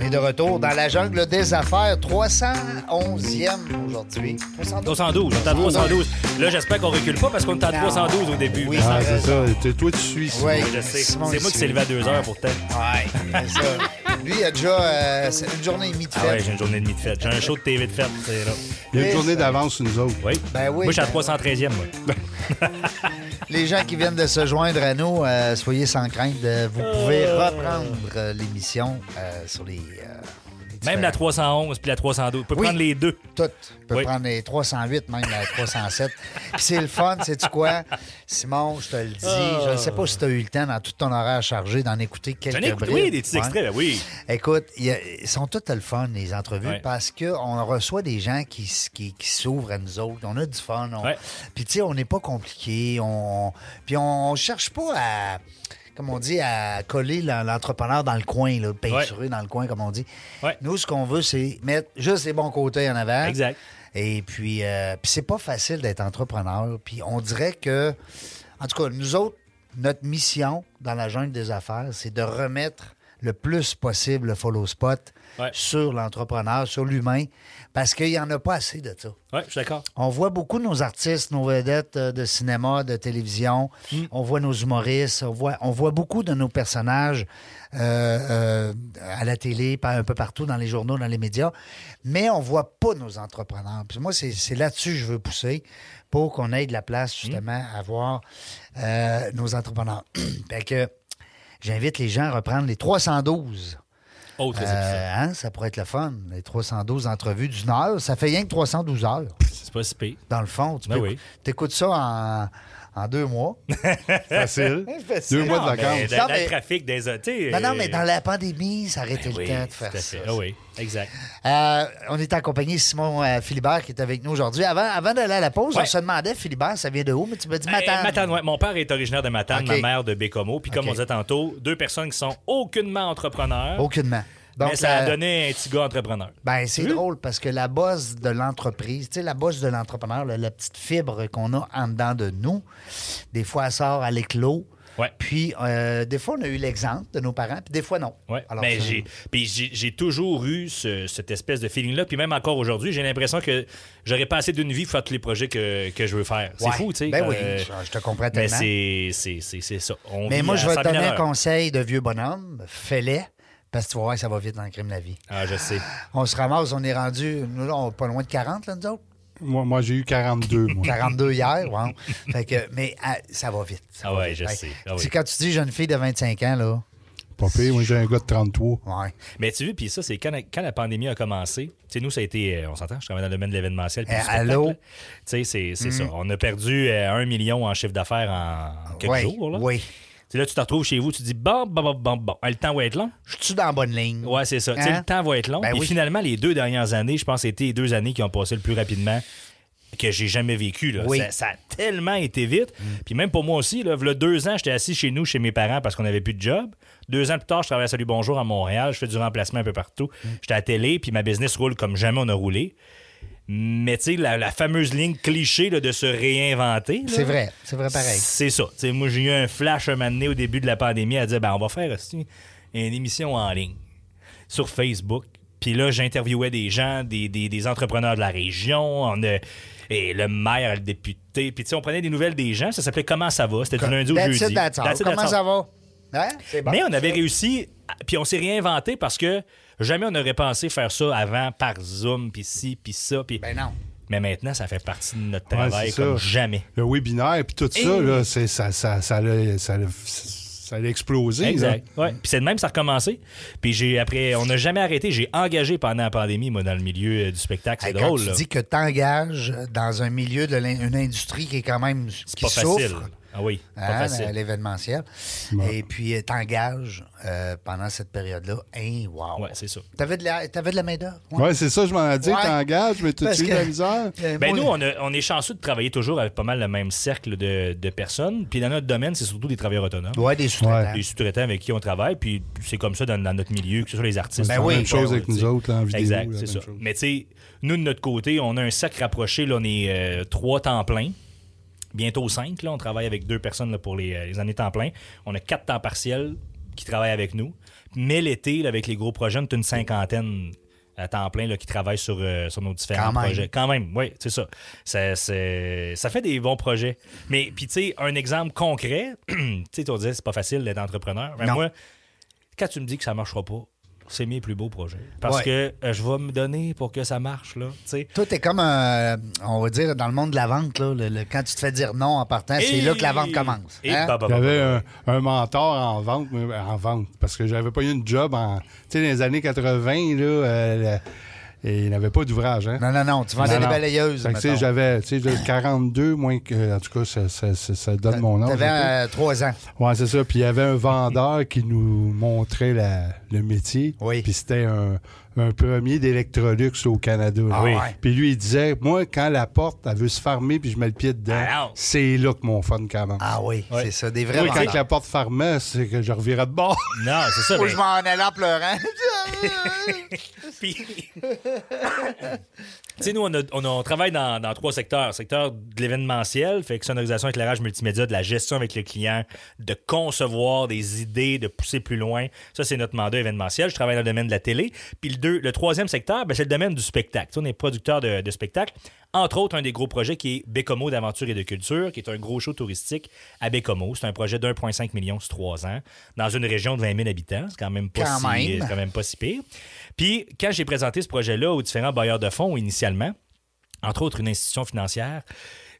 On est de retour dans la jungle des affaires. 311e aujourd'hui. 312. 312, on est à 312. Là, j'espère qu'on recule pas parce qu'on est à 312 au début. Oui. Ah, c'est ça. Toi, tu suis. Oui. Je sais. Simon, C'est moi qui s'est levé à 2 heures pourtant. Ouais, c'est ça. Lui, il a déjà euh, c'est une journée et demie de Ah fête. ouais, j'ai une journée et demie de fête. J'ai un show de TV de fête. c'est là. Il y a Et une journée ça. d'avance sur nous autres. Oui. Ben oui. Moi, je suis à 313e, moi. Les gens qui viennent de se joindre à nous, euh, soyez sans crainte. euh, vous pouvez reprendre l'émission euh, sur les. Même la différents- 311 puis la 312. On peut Oui. prendre les deux. Toutes. Peut Oui. prendre les 308, même la 307. Puis c'est le fun, sais-tu quoi? Simon, je te le dis, je ne sais pas si tu as eu le temps dans tout ton horaire chargé d'en écouter quelques brides. oui, des petits extraits, ben oui. Écoute, a- ils sont toutes le fun, les entrevues, Ouais. parce qu'on reçoit des gens qui, qui, qui s'ouvrent à nous autres. On a du fun. on- Ouais. Puis, tu sais, on n'est pas compliqué. On... Puis, on, on cherche pas à, comme on dit, à coller l'en- l'entrepreneur dans le coin, là, peinturer dans le coin, comme on dit. Ouais. Nous, ce qu'on veut, c'est mettre juste les bons côtés en avant. Exact. Et puis, euh, puis c'est pas facile d'être entrepreneur. Puis on dirait que, en tout cas, nous autres, notre mission dans la jungle des affaires, c'est de remettre le plus possible le follow spot Ouais. sur l'entrepreneur, sur l'humain, parce qu'il n'y en a pas assez de ça. Ouais, je suis d'accord. On voit beaucoup de nos artistes, nos vedettes euh, de cinéma, de télévision. On voit nos humoristes. On voit, on voit beaucoup de nos personnages euh, euh, à la télé, un peu partout dans les journaux, dans les médias. Mais on voit pas nos entrepreneurs. Puis moi, c'est là-dessus que je veux pousser pour qu'on ait de la place, justement, à voir euh, nos entrepreneurs. fait que j'invite les gens à reprendre les 312. Autre Euh, hein, ça pourrait être le fun. Les 312 entrevues d'une heure, ça fait rien que 312 heures. C'est pas si pire. Dans le fond, tu Ben peux oui. écoutes ça en, en deux mois. Facile. Facile. Deux mois de vacances. dans, le trafic des... Non, non, euh, mais dans la pandémie, ça aurait été ben le oui, temps de faire ça. Ah oui, exact. Euh, on est accompagné de Simon euh, Philibert qui est avec nous aujourd'hui. Avant, avant d'aller à la pause, Ouais. on se demandait, Philibert, ça vient de où? Mais tu m'as dit Matane. Euh, Matane, ouais. Mon père est originaire de Matane, ma mère de Bécomo. Puis comme on disait tantôt, deux personnes qui sont aucunement entrepreneurs. Aucunement. Donc, mais ça a la- donné un petit gars entrepreneur. Ben, c'est drôle parce que la bosse de l'entreprise, tu sais, la bosse de l'entrepreneur, la, la petite fibre qu'on a en dedans de nous, des fois, elle sort à l'éclos. Ouais. Puis, euh, des fois, on a eu l'exemple de nos parents, puis des fois, non. Ouais. Alors, mais ça- j'ai, puis j'ai, j'ai toujours eu ce- cette espèce de feeling-là. Puis même encore aujourd'hui, j'ai l'impression que j'aurais pas assez d'une vie pour faire tous les projets que, que je veux faire. C'est Ouais. fou, tu sais. Ben oui, euh, je- je te comprends Mais tellement. c'est, c'est, c'est, c'est ça. On Mais vit moi, à je vais te 100 000 donner à un l'heure. conseil de vieux bonhomme. Fais-les, parce que tu vas voir que ça va vite dans le crime de la vie. Ah, je sais. On se ramasse, on est rendu, nous, on est pas loin de 40, là, nous autres. Moi, moi j'ai eu 42, moi. 42 hier, wow. Fait que, mais ah, ça va vite. ça Ah va ouais, vite. je sais. Ah tu oui. sais, Quand tu dis jeune fille de 25 ans, là, pas pire. Moi, j'ai un gars de 33. Ouais. Mais tu vois, puis ça, c'est quand, la- quand la pandémie a commencé. Tu sais, nous, ça a été. euh, On s'entend, je travaille dans le domaine de l'événementiel. spectacle, allô? Tu sais, c'est c'est ça. On a perdu euh, un million en chiffre d'affaires en quelques Ouais, jours. Là. Oui. Là, tu te retrouves chez vous, tu te dis bon, bon, bon, bon, bon. Le temps va être long. Je suis dans la bonne ligne. Ouais, c'est ça. Hein? le temps va être long. Ben Puis oui. finalement, les deux dernières années, je pense que c'était les deux années qui ont passé le plus rapidement que j'ai jamais vécu. Là. Oui. Ça, ça a tellement été vite. Puis même pour moi aussi, là, v'là deux ans, j'étais assis chez nous, chez mes parents, parce qu'on n'avait plus de job. Deux ans plus tard, je travaille à Salut Bonjour à Montréal. Je fais du remplacement un peu partout. J'étais à la télé, puis ma business roule comme jamais on a roulé. Mais tu sais, la, la fameuse ligne cliché là, de se réinventer. C'est vrai. C'est vrai pareil. c'est ça. Moi, j'ai eu un flash un moment donné au début de la pandémie à dire ben, on va faire aussi une émission en ligne sur Facebook. Puis là, j'interviewais des gens, des, des- des entrepreneurs de la région, on a- et le maire, le député. Puis tu sais, on prenait des nouvelles des gens. Ça s'appelait Comment ça va? C'était du lundi au jeudi. it, that's all. That's it, Comment ça va? Hein? Bon. Mais on avait réussi, puis on s'est réinventé parce que jamais on aurait pensé faire ça avant par Zoom, puis ci, puis ça. Puis... Ben non. Mais maintenant, ça fait partie de notre travail comme ça. jamais. Le webinaire, puis tout ça, là, c'est, ça, ça, ça, l'a- ça, l'a- ça l'a explosé. là. Exact. Ouais. Puis c'est de même, ça a recommencé. Puis j'ai après, on n'a jamais arrêté. J'ai engagé pendant la pandémie, moi, dans le milieu euh, du spectacle. C'est Hey, quand drôle. tu là. dis que tu engages dans un milieu de l'in- une industrie qui est quand même C'est qui pas facile. Ah oui, pas hein, facile. l'événementiel. Et puis t'engages euh, pendant cette période-là. Hein, wow. Ouais, c'est ça. T'avais de la, t'avais de la main-d'œuvre? Ouais, c'est ça, je m'en ai dit, Ouais. t'engages, mais tu de la misère? Euh, Ben moi, nous, on, a- on est chanceux de travailler toujours avec pas mal le même cercle de, de personnes. Puis dans notre domaine, c'est surtout des travailleurs autonomes. Ouais, des sous-traitants. Des sous-traitants avec qui on travaille. Puis c'est comme ça dans, dans notre milieu, que ce soit les artistes. Ben ou oui. Même chose avec nous autres, là, en vidéo. Exact, c'est ça. chose. Mais tu sais, nous, de notre côté, on a un sac rapproché. Là, on est euh, trois temps plein. Bientôt cinq. Là, on travaille avec deux personnes là, pour les, euh, les années temps plein. On a quatre temps partiels qui travaillent avec nous. Mais l'été, avec les gros projets, on est une cinquantaine à temps plein là, qui travaillent sur, euh, sur nos différents Quand même. projets. Quand même, oui, c'est ça. Ça, ça fait des bons projets. Mais, puis, tu sais, un exemple concret, tu sais, tu disais, c'est pas facile d'être entrepreneur. Mais moi, quand tu me dis que ça marchera pas, c'est mes plus beaux projets. Parce Ouais. que euh, je vais me donner pour que ça marche, là. tu sais. Toi, t'es comme, un, on va dire, dans le monde de la vente, là, le- le- quand tu te fais dire non en partant, c'est là que la vente commence. Hein? bah, bah, bah, J'avais un, un mentor en vente, mais en vente, parce que j'avais pas eu une job en. Tu sais, dans les années 80, là, euh, et il n'avait pas d'ouvrage, hein? Non, non, non, tu vendais des balayeuses. Tu j'avais, tu sais, de 42, moins que. En tout cas, ça, ça, ça- ça donne mon âge. Peu. euh, trois ans. Ouais, c'est ça. Puis il y avait un vendeur qui nous montrait la- le métier. Oui. Puis c'était un, un premier d'Electrolux au Canada. Ah oui. Puis lui, il disait Moi, quand la porte, elle veut se fermer, puis je mets le pied dedans, Ah c'est là que mon fun commence. Ah oui, c'est ça, des vrais Oui, quand la porte fermait, c'est que je revirais de bord. Non, c'est ça. Mais- je m'en allais en pleurant. Puis- sais, nous, on, a- on a- on travaille dans, dans trois secteurs. Secteur de l'événementiel, fait que sonorisation, éclairage multimédia, de la gestion avec le client, de concevoir des idées, de pousser plus loin. Ça, c'est notre mandat événementiel. Je travaille dans le domaine de la télé. Puis le, deux- le troisième secteur, ben, c'est le domaine du spectacle. Tu sais, on est producteur de, de spectacles. Entre autres, un des gros projets qui est Bécomo d'aventure et de culture, qui est un gros show touristique à Bécomo. C'est un projet d'1,5 million sur trois ans, dans une région de 20 000 habitants. C'est quand même pas, Quand si, même. c'est quand même pas si pire. Puis, quand j'ai présenté ce projet-là aux différents bailleurs de fonds initialement, entre autres une institution financière,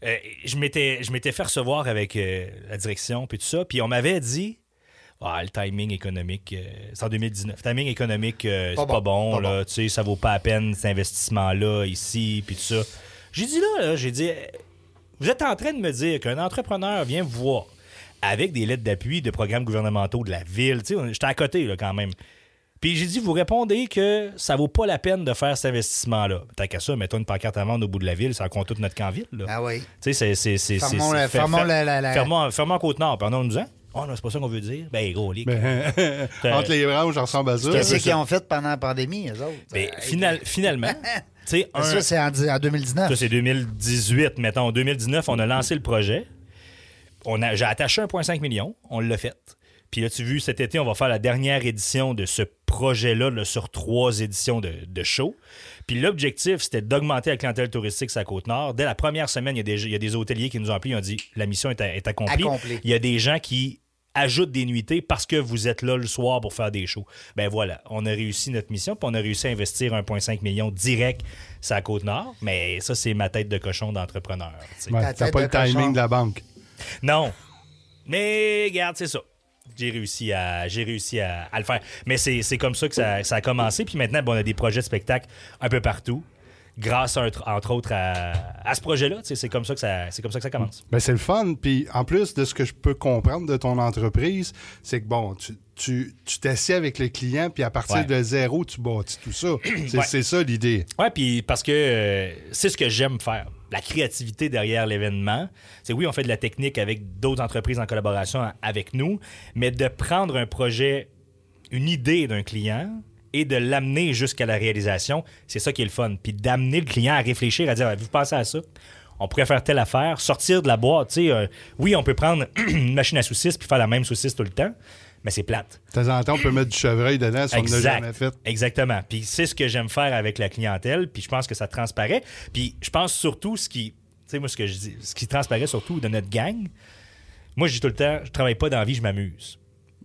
euh, je m'étais je m'étais fait recevoir avec euh, la direction, puis tout ça, puis on m'avait dit... Ah, le timing économique, euh, c'est en 2019. Le timing économique, euh, c'est pas bon, bon, pas là, tu sais, ça vaut pas la peine cet investissement-là ici, puis tout ça. J'ai dit là, là, j'ai dit, vous êtes en train de me dire qu'un entrepreneur vient vous voir avec des lettres d'appui de programmes gouvernementaux de la ville, tu sais, on- j'étais à côté là, quand même. Puis j'ai dit, vous répondez que ça vaut pas la peine de faire cet investissement-là. Tant qu'à ça, mettons une pancarte à vendre au bout de la ville, ça compte toute notre camp ville. Là. Ah oui. Tu sais, c'est. Fermons fermons Fermons, fermons Côte-Nord. En nous disant, oh non, c'est pas ça qu'on veut dire. Ben, gros, les. Ben, Entre les branches, ça ressemble à ça. Qu'est-ce qu'ils ont fait pendant la pandémie, eux autres? Final- finalement, tu sais, un. Ça, c'est en, en 2019. Ça, c'est 2018. Mettons, en 2019, on a lancé le projet. On a, j'ai attaché 1,5 million. On l'a fait. Puis là, tu as vu, cet été, on va faire la dernière édition de ce projet-là là, sur trois éditions de, de show. Puis l'objectif, c'était d'augmenter la clientèle touristique sur la Côte-Nord. Dès la première semaine, il y a des, il y a des hôteliers qui nous ont appelés. Ils ont dit la mission est, est accomplie. Il y a des gens qui ajoutent des nuitées parce que vous êtes là le soir pour faire des shows. Ben voilà, on a réussi notre mission, puis on a réussi à investir 1,5 million direct sur la Côte-Nord. Mais ça, c'est ma tête de cochon d'entrepreneur. tu. Ouais, T'as pas le timing cochon. de la banque. Non. Mais regarde, c'est ça. J'ai réussi à j'ai réussi à, à le faire. Mais c'est c'est comme ça que ça, ça a commencé. Puis maintenant, bon, on a des projets de spectacle un peu partout. Grâce, un- entre autres, à, à ce projet-là. C'est comme, ça que ça- c'est comme ça que ça commence. Ben, c'est le fun. Puis en plus de ce que je peux comprendre de ton entreprise, c'est que bon, tu tu t'assieds avec le client, puis à partir Ouais. de zéro, tu bâtis tout ça. C'est Ouais. ça l'idée. Ouais, puis parce que euh, c'est ce que j'aime faire. La créativité derrière l'événement. C'est oui, on fait de la technique avec d'autres entreprises en collaboration avec nous, mais de prendre un projet, une idée d'un client et de l'amener jusqu'à la réalisation, c'est ça qui est le fun. Puis d'amener le client à réfléchir, à dire, vous pensez à ça? On pourrait faire telle affaire, sortir de la boîte. Euh, oui, on peut prendre une machine à saucisses puis faire la même saucisse tout le temps, mais c'est plate. De temps en temps, on peut mettre du chevreuil dedans si on ne l'a jamais fait. Exactement. Puis c'est ce que j'aime faire avec la clientèle, puis je pense que ça transparaît. Puis je pense surtout ce qui, tu sais, moi, ce que je dis, ce qui transparaît surtout de notre gang, moi, je dis tout le temps, je travaille pas dans la vie, je m'amuse.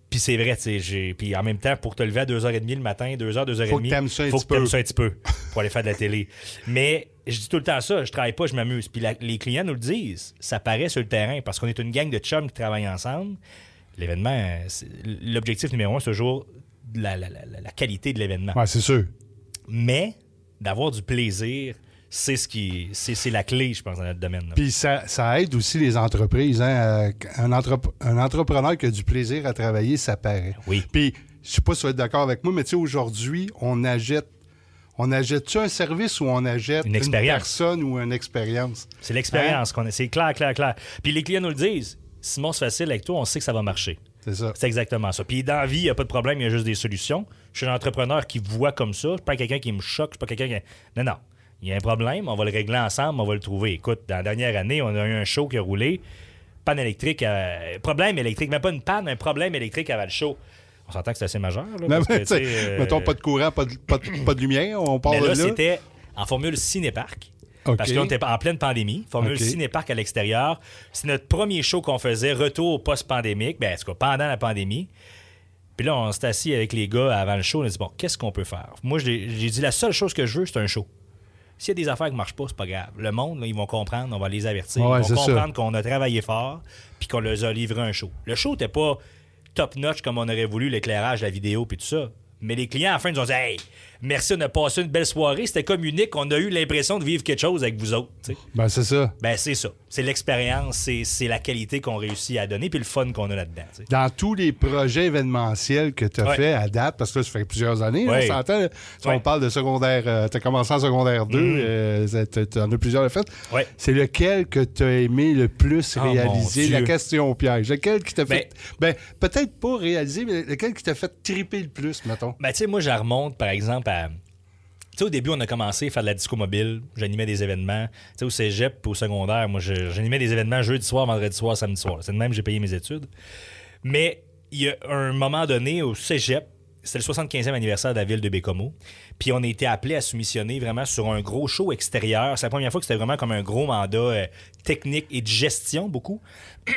Puis c'est vrai, tu sais, puis en même temps, pour te lever à 2h30 le matin, 2h, 2h30, Faut que t'aimes ça un faut que t'aimes ça un petit peu pour aller faire de la télé. Mais je dis tout le temps ça, je travaille pas, je m'amuse. Puis la- les clients nous le disent, ça paraît sur le terrain parce qu'on est une gang de chums qui travaillent ensemble. L'événement, l'objectif numéro un, c'est toujours la, la- la- la qualité de l'événement. Ouais, c'est sûr. Mais d'avoir du plaisir, c'est ce qui, c'est c'est la clé, je pense, dans notre domaine. Puis ça, ça aide aussi les entreprises. hein. Un, entrep- un entrepreneur qui a du plaisir à travailler, ça paraît. Oui. Puis, je sais pas si tu vas être d'accord avec moi, mais tu sais, aujourd'hui, on achète. On achète-tu un service ou on achète Une personne ou une expérience? C'est l'expérience qu'on a. C'est clair, clair, clair. Puis les clients nous le disent. Simon, c'est facile avec toi, on sait que ça va marcher. C'est ça. C'est exactement ça. Puis dans la vie, il n'y a pas de problème, il y a juste des solutions. Je suis un entrepreneur qui voit comme ça. Je suis pas quelqu'un qui me choque, je suis pas quelqu'un qui. Non, non. Il y a un problème, on va le régler ensemble, on va le trouver. Écoute, dans la dernière année, on a eu un show qui a roulé. Panne électrique, euh, problème électrique, même pas une panne, un problème électrique avant le show. On s'entend que c'est assez majeur. Là, parce mais que, sais, euh, Mettons pas de courant, pas de, pas de- pas de lumière, on Mais de là, là. c'était en formule cinéparc. Parce qu'on était en pleine pandémie. Formule OK. cinéparc à l'extérieur. C'est notre premier show qu'on faisait, retour post-pandémique. Ben, en tout cas, pendant la pandémie. Puis là, on s'est assis avec les gars avant le show. On a dit, bon, qu'est-ce qu'on peut faire? Moi, j'ai dit, la seule chose que je veux, c'est un show. S'il y a des affaires qui ne marchent pas, c'est pas grave. Le monde, là, ils vont comprendre, on va les avertir. Ouais, ils vont comprendre qu'on a travaillé fort puis qu'on leur a livré un show. Le show n'était pas top-notch comme on aurait voulu, l'éclairage, la vidéo puis tout ça. Mais les clients, à la fin, ils ont dit Hey, merci, on a passé une belle soirée. C'était comme unique. On a eu l'impression de vivre quelque chose avec vous autres. Ben, c'est ça. Ben, c'est ça. C'est l'expérience, c'est c'est la qualité qu'on réussit à donner puis le fun qu'on a là-dedans. Dans tous les projets événementiels que tu as Ouais. fait à date, parce que là, ça fait plusieurs années, Ouais. on Si Ouais. on parle de secondaire, tu as commencé en secondaire 2, tu en as plusieurs fait. Ouais. C'est lequel que tu as aimé le plus Oh, réaliser? La question piège. Lequel qui t'a Ben- fait. Ben, peut-être pas réaliser, mais lequel qui t'a fait triper le plus, mettons? Ben, tu sais, moi, je remonte, par exemple, à. Sais, au début, on a commencé à faire de la disco mobile. J'animais des événements. Tu sais, au cégep au secondaire, moi, j'animais des événements jeudi soir, vendredi soir, samedi soir. C'est de même que j'ai payé mes études. Mais il y a un moment donné au cégep, c'était le 75e anniversaire de la ville de Bécomo. Puis on a été appelé à soumissionner vraiment sur un gros show extérieur. C'est la première fois que c'était vraiment comme un gros mandat euh, technique et de gestion, beaucoup.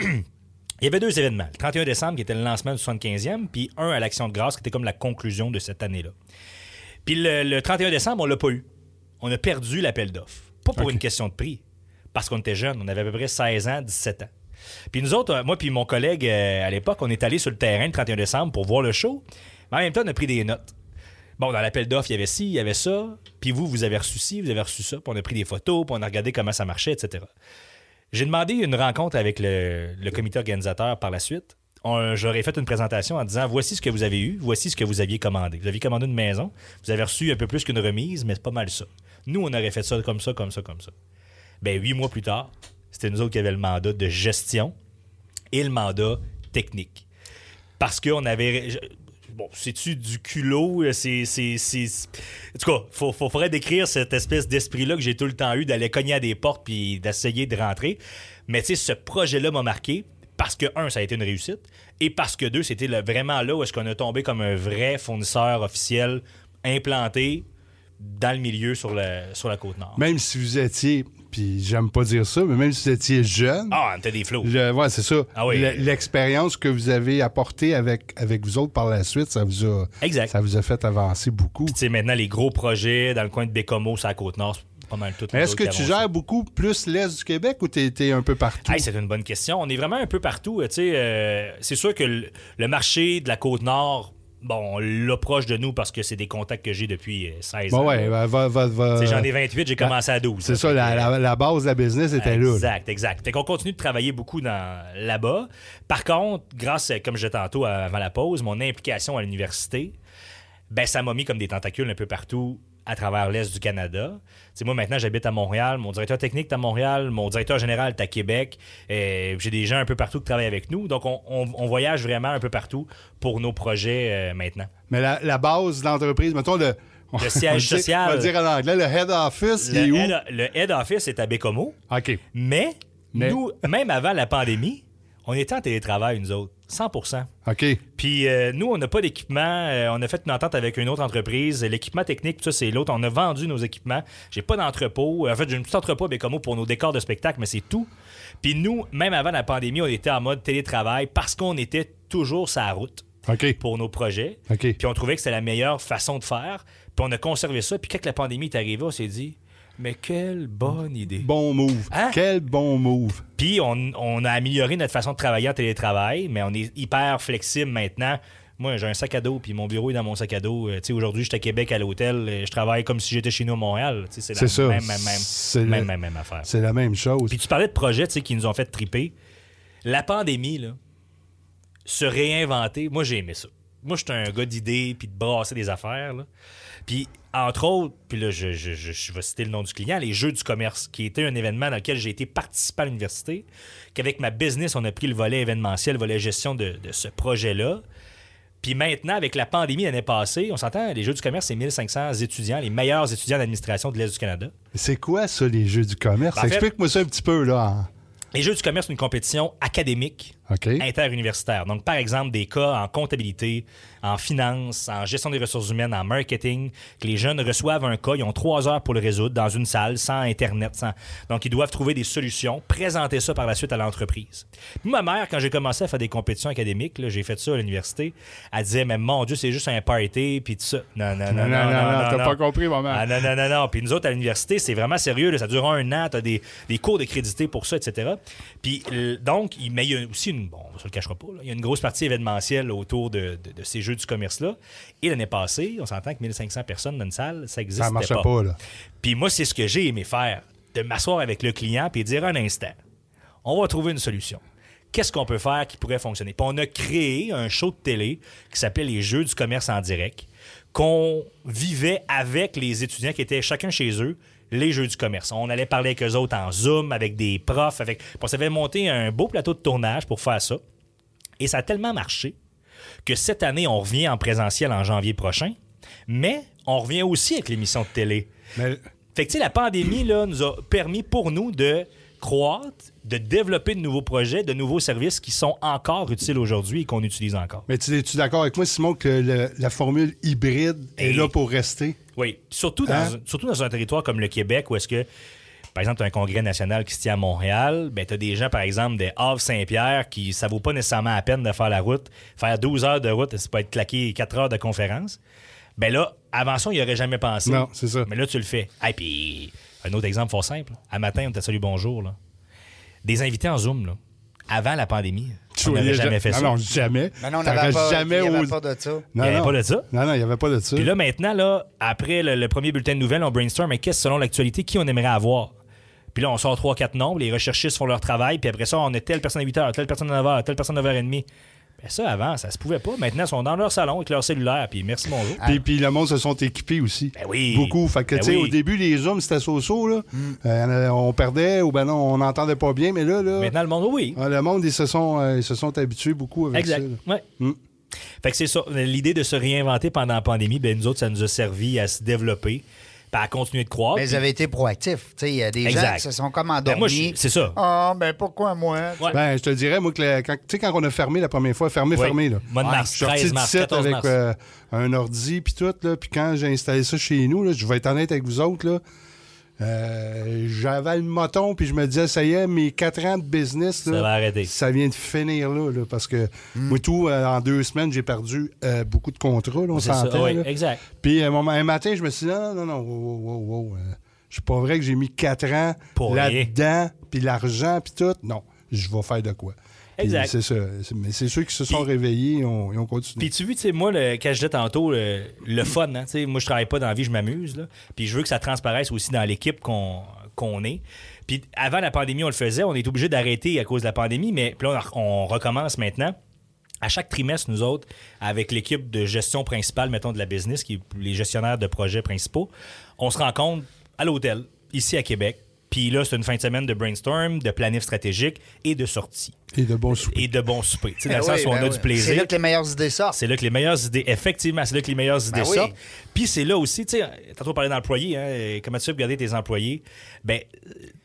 Il y avait deux événements. Le 31 décembre, qui était le lancement du 75e, puis un à l'Action de grâce, qui était comme la conclusion de cette année-là. Puis le, le 31 décembre, on l'a pas eu. On a perdu l'appel d'offres. Pas pour une question de prix, parce qu'on était jeunes. On avait à peu près 16 ans, 17 ans. Puis nous autres, euh, moi puis mon collègue euh, à l'époque, on est allé sur le terrain le 31 décembre pour voir le show. Mais en même temps, on a pris des notes. Bon, dans l'appel d'offres, il y avait ci, il y avait ça. Puis vous, vous avez reçu ci, vous avez reçu ça. Puis on a pris des photos, puis on a regardé comment ça marchait, etc. J'ai demandé une rencontre avec le, le comité organisateur par la suite. J'aurais fait une présentation en disant voici ce que vous avez eu, voici ce que vous aviez commandé. Vous aviez commandé une maison, vous avez reçu un peu plus qu'une remise, mais c'est pas mal ça. Nous, on aurait fait ça comme ça, comme ça, comme ça. Ben, huit mois plus tard, c'était nous autres qui avions le mandat de gestion et le mandat technique. Parce qu'on avait. Bon, c'est-tu du culot? c'est- En tout cas, il faut, faut- faudrait décrire cette espèce d'esprit-là que j'ai tout le temps eu d'aller cogner à des portes puis d'essayer de rentrer. Mais tu sais, ce projet-là m'a marqué parce que, un, ça a été une réussite et parce que, deux, c'était le- vraiment là où est-ce qu'on a tombé comme un vrai fournisseur officiel implanté dans le milieu sur, le, sur la côte nord. Même si vous étiez, puis j'aime pas dire ça, mais même si vous étiez jeune, Ah, on était des flots. ouais, c'est ça. Ah oui. Le- L'expérience que vous avez apportée avec, avec vous autres par la suite, ça vous a, Exact. ça vous a fait avancer beaucoup. Tu sais, maintenant, les gros projets dans le coin de Bécomo, sur la Côte-Nord, pas mal tout. Mais nous Est-ce que tu ça. gères beaucoup plus l'Est du Québec ou t'es es un peu partout? Hey, c'est une bonne question. On est vraiment un peu partout. euh, tu euh, c'est sûr que le, le marché de la côte nord, bon, on l'a proche de nous parce que c'est des contacts que j'ai depuis euh, 16 Bon, ans. ouais, va, va, va, Tu J'en ai 28, j'ai commencé à 12. C'est ça, la, que, la- la base de la business était là. là. Exact, exact. Fait qu'on continue de travailler beaucoup là-bas. Par contre, grâce, comme je disais tantôt avant la pause, mon implication à l'université, ben ça m'a mis comme des tentacules un peu partout à travers l'Est du Canada. Tu sais, moi, maintenant, j'habite à Montréal. Mon directeur technique est à Montréal. Mon directeur général est à Québec. J'ai des gens un peu partout qui travaillent avec nous. Donc, on, on- on voyage vraiment un peu partout pour nos projets euh, maintenant. Mais la, la base de l'entreprise, mettons le. Le siège on social. On va dire en anglais, le head office, il est Le où? head, le head office est à Bécomo. OK. Mais, Mais- nous, même avant la pandémie, on était en télétravail, nous autres. 100% OK. Puis euh, nous, on n'a pas d'équipement. Euh, on a fait une entente avec une autre entreprise. L'équipement technique, tout ça, c'est l'autre. On a vendu nos équipements. J'ai pas d'entrepôt. En fait, j'ai un petit entrepôt à Bécomo pour nos décors de spectacle, mais c'est tout. Puis nous, même avant la pandémie, on était en mode télétravail parce qu'on était toujours sur la route OK. pour nos projets. OK. Puis on trouvait que c'était la meilleure façon de faire. Puis on a conservé ça. Puis quand la pandémie est arrivée, on s'est dit, mais quelle bonne idée. Bon move. Hein? Quel bon move. Puis on, on a amélioré notre façon de travailler en télétravail, mais on est hyper flexible maintenant. Moi, j'ai un sac à dos, puis mon bureau est dans mon sac à dos. Euh, aujourd'hui, je suis à Québec à l'hôtel. euh, Je travaille comme si j'étais chez nous à Montréal. C'est la ça. même, même, même, même, le- même, même affaire. C'est la même chose. Puis tu parlais de projets qui nous ont fait triper. La pandémie, là, se réinventer, moi, j'ai aimé ça. Moi, j'étais un gars d'idées puis de brasser des affaires. là. Puis, entre autres, puis là, je, je, je- je vais citer le nom du client, les Jeux du commerce, qui était un événement dans lequel j'ai été participant à l'université, qu'avec ma business, on a pris le volet événementiel, le volet gestion de, de ce projet-là. Puis maintenant, avec la pandémie l'année passée, on s'entend, les Jeux du commerce, c'est 1500 étudiants, les meilleurs étudiants d'administration de l'Est du Canada. C'est quoi ça, les jeux du commerce? Ben, Explique-moi ça un petit peu, là. en- Les Jeux du commerce, c'est une compétition académique OK. interuniversitaire. Donc, par exemple, des cas en comptabilité, en finance, en gestion des ressources humaines, en marketing, que les jeunes reçoivent un cas, ils ont trois heures pour le résoudre dans une salle, sans Internet. Sans... Donc, ils doivent trouver des solutions, présenter ça par la suite à l'entreprise. Puis Ma mère, quand j'ai commencé à faire des compétitions académiques, j'ai fait ça à l'université, elle disait, mais mon Dieu, c'est juste un party, puis tout ça. Non, non, non, non, non, non, t'as non. pas compris, maman. Ah non, non, non, non. Puis nous autres, à l'université, c'est vraiment sérieux. là. Ça dure un an. Tu as des, des cours de crédité pour ça, etc. Puis donc, il, mais il y a aussi une. Bon, on se le cachera pas. là. Il y a une grosse partie événementielle autour de, de- de ces jeux du commerce-là. Et l'année passée, on s'entend que 1500 personnes dans une salle, ça existe Ça marchait pas, là. Puis moi, c'est ce que j'ai aimé faire, de m'asseoir avec le client puis dire un instant, on va trouver une solution. Qu'est-ce qu'on peut faire qui pourrait fonctionner? Puis on a créé un show de télé qui s'appelait Les Jeux du commerce en direct, qu'on vivait avec les étudiants qui étaient chacun chez eux, les Jeux du commerce. On allait parler avec eux autres en Zoom, avec des profs, avec... On s'avait monté un beau plateau de tournage pour faire ça. Et ça a tellement marché que cette année, on revient en présentiel en janvier prochain, mais on revient aussi avec l'émission de télé. Mais Fait que, tu sais, la pandémie, là, nous a permis pour nous de croître, de développer de nouveaux projets, de nouveaux services qui sont encore utiles aujourd'hui et qu'on utilise encore. Mais tu es-tu d'accord avec moi, Simon, que le- la formule hybride est là pour rester? Oui, surtout dans, Hein? surtout dans un territoire comme le Québec où est-ce que, par exemple, tu as un congrès national qui se tient à Montréal, ben, tu as des gens, par exemple, des Havre-Saint-Pierre qui, ça vaut pas nécessairement la peine de faire la route. Faire 12 heures de route, ça peut être claqué 4 heures de conférence. Ben là, avant ça, il n'y aurait jamais pensé. Non, c'est ça. Mais là, tu le fais. Et puis, un autre exemple fort simple. À matin, on t'a salut bonjour. Là. Des invités en Zoom, là. Avant la pandémie, on n'aurait jamais ja- fait non, ça. Non, jamais. Mais non, on n'avait pas, jamais il y avait pas de ça. Non, Il y avait non. pas de ça? Non, non, il n'y avait pas de ça. Puis là, maintenant, là, après le, le premier bulletin de nouvelles, on brainstorm, mais qu'est-ce selon l'actualité, qui on aimerait avoir? Puis là, on sort 3-4 nombres, les recherchistes font leur travail, puis après ça, on est telle personne à 8 h, telle personne à 9 h, telle personne à 9h30. Ben ça, avant, ça se pouvait pas. Maintenant, ils sont dans leur salon avec leur cellulaire, puis merci, bonjour. Puis, puis le monde se sont équipés aussi. Ben oui. Beaucoup. Fait que, Ben tu sais, oui. au début, les zooms, c'était so-so, là. Euh, on perdait ou ben non, on n'entendait pas bien, mais là, là. Maintenant, le monde, oui. ah, Le monde, ils se sont, euh, ils se sont habitués beaucoup avec Exact. ça. là. Ouais. Mm. Fait que c'est ça. L'idée de se réinventer pendant la pandémie, ben nous autres, ça nous a servi à se développer, puis à continuer de croître. Mais puis- ils avaient été proactifs. Tu sais, Il y a des gens Exact. qui se sont comme Ben, endormis. je- c'est ça. Ah, ben pourquoi moi? Ouais. Ben, je te dirais, moi, que le- quand, tu sais, quand on a fermé la première fois, fermé, Oui. fermé, là. Mois de mars, je suis sorti 13 mars, d'ici 14 avec mars. euh, un ordi, puis tout, là. Puis quand j'ai installé ça chez nous, là, je vais être honnête avec vous autres, là. Euh, J'avais le moton, puis je me disais, ça y est, mes quatre ans de business, là, Ça va arrêter. ça vient de finir là, là, parce que moi, tout, euh, en deux semaines, j'ai perdu euh, beaucoup de contrats, là, on s'entend. oui, là. exact. Puis un, moment, un matin, je me suis dit, non, non, non, wow, wow, wow, pas vrai que j'ai mis quatre ans là-dedans, puis l'argent, puis tout. Non, je vais faire de quoi? Exact. C'est ça. Mais c'est ceux qui se sont Puis- réveillés, ils ont, ils ont continué. Puis tu vois, tu sais, moi, le, quand je disais tantôt, le, le fun, hein, tu sais, moi, je travaille pas dans la vie, je m'amuse. là. Puis je veux que ça transparaisse aussi dans l'équipe qu'on qu'on est. Puis avant la pandémie, on le faisait. On est obligé d'arrêter à cause de la pandémie, mais puis là, on, on recommence maintenant. À chaque trimestre, nous autres, avec l'équipe de gestion principale, mettons, de la business, qui est les gestionnaires de projets principaux, on se rencontre à l'hôtel, ici à Québec. Puis là, c'est une fin de semaine de brainstorm, de planif stratégique et de sortie. Et de bons soupers. Et de bons soupers. Dans Ben le sens oui, où on ben a oui. du plaisir. C'est là que les meilleures idées sortent. C'est là que les meilleures idées, effectivement, c'est là que les meilleures idées Ben oui. sortent. Puis c'est là aussi, tu sais, tantôt on parlait d'employés, hein, comment tu fais garder tes employés? Ben,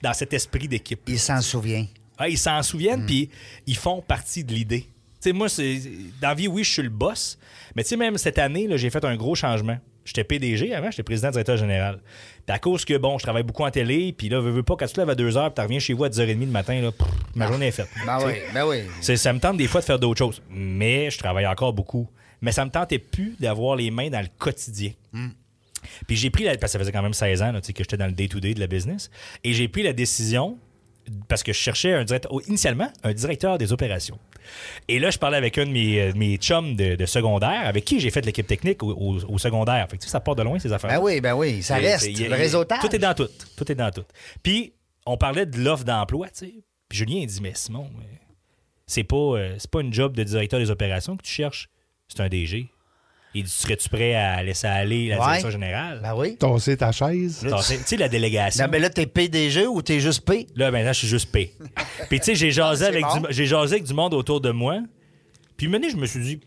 dans cet esprit d'équipe. Il s'en souvient. Ah, ils s'en Mm. souviennent, puis ils font partie de l'idée. Tu sais, moi, c'est, dans la vie, oui, je suis le boss, mais tu sais, même cette année, là, j'ai fait un gros changement. J'étais PDG avant, j'étais président directeur général. Puis à cause que, bon, je travaille beaucoup en télé, puis là, veux, veux pas, quand tu te lèves à 2 h, puis tu reviens chez vous à 10h30 le matin, là, pff, ma journée est faite. Ben oui, ben oui. C'est- Ça me tente des fois de faire d'autres choses. Mais je travaille encore beaucoup. Mais ça me tentait plus d'avoir les mains dans le quotidien. Puis j'ai pris la. Parce que ça faisait quand même 16 ans là, tu sais, que j'étais dans le day-to-day de la business. Et j'ai pris la décision, parce que je cherchais un directeur, initialement, un directeur des opérations. Et là, je parlais avec un de mes, euh, mes chums de, de secondaire, avec qui j'ai fait l'équipe technique au, au- au secondaire. Fait que, tu sais, ça part de loin, ces affaires. Ben oui, ben oui. Ça Et- reste. le réseautage. Tout est dans tout. Tout est dans tout. Puis, on parlait de l'offre d'emploi, tu sais. Puis Julien, il dit, mais Simon, euh, c'est pas, euh, c'est pas une job de directeur des opérations que tu cherches. C'est un DG. Il dit, serais-tu prêt à laisser aller la Ouais. direction générale? Ben oui. Tasser ta chaise. Tasser- Tu sais, la délégation. Non, mais là, t'es PDG ou t'es juste P? Là, maintenant, je suis juste P. Puis, tu sais, j'ai jasé, Ah, avec c'est du, bon. j'ai jasé avec du monde autour de moi. Puis, maintenant, je me suis dit,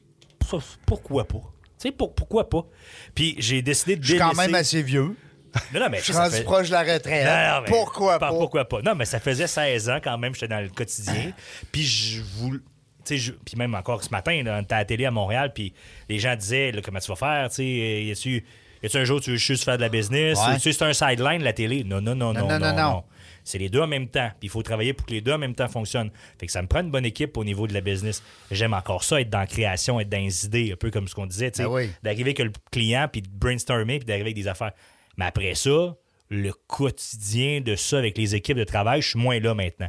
Pouf, pourquoi pas? Tu sais, pour- pourquoi pas? Puis, j'ai décidé de Je suis quand délaisser- même assez vieux. Non, non, mais Je suis ça rendu fait- proche de la retraite. Non, non, mais Pourquoi pas? Pourquoi pas? Non, mais ça faisait 16 ans quand même, j'étais dans le quotidien. Puis je voulais. Puis même encore ce matin, là, on était à la télé à Montréal, puis les gens disaient là, comment tu vas faire, tu sais, y a-tu y a-tu un jour tu veux juste faire de la business, Ouais. tu sais, c'est un sideline la télé. Non, non, non, non, non, non, non, non. C'est les deux en même temps. Puis il faut travailler pour que les deux en même temps fonctionnent. Fait que ça me prend une bonne équipe au niveau de la business. J'aime encore ça, être dans la création, être dans les idées, un peu comme ce qu'on disait, tu sais, Ben oui. d'arriver avec le client, puis de brainstormer, puis d'arriver avec des affaires. Mais après ça, le quotidien de ça avec les équipes de travail, je suis moins là maintenant.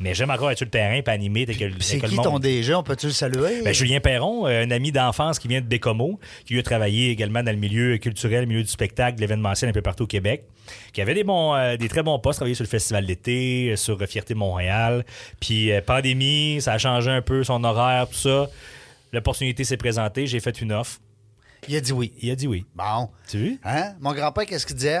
Mais j'aime encore être sur le terrain et animer C'est le qui monde. ton DG? On peut-tu le saluer? Ben, Julien Perron, euh, un ami d'enfance qui vient de Bécomo, qui lui a travaillé également dans le milieu culturel, le milieu du spectacle, de l'événementiel un peu partout au Québec, qui avait des, bons, euh, des très bons postes, travaillé sur le Festival d'été, euh, sur Fierté Montréal. Puis, euh, pandémie, ça a changé un peu son horaire, tout ça. L'opportunité s'est présentée, j'ai fait une offre. Il a dit oui. Il a dit oui. Bon. Tu vu? Hein? Mon grand-père, qu'est-ce qu'il disait?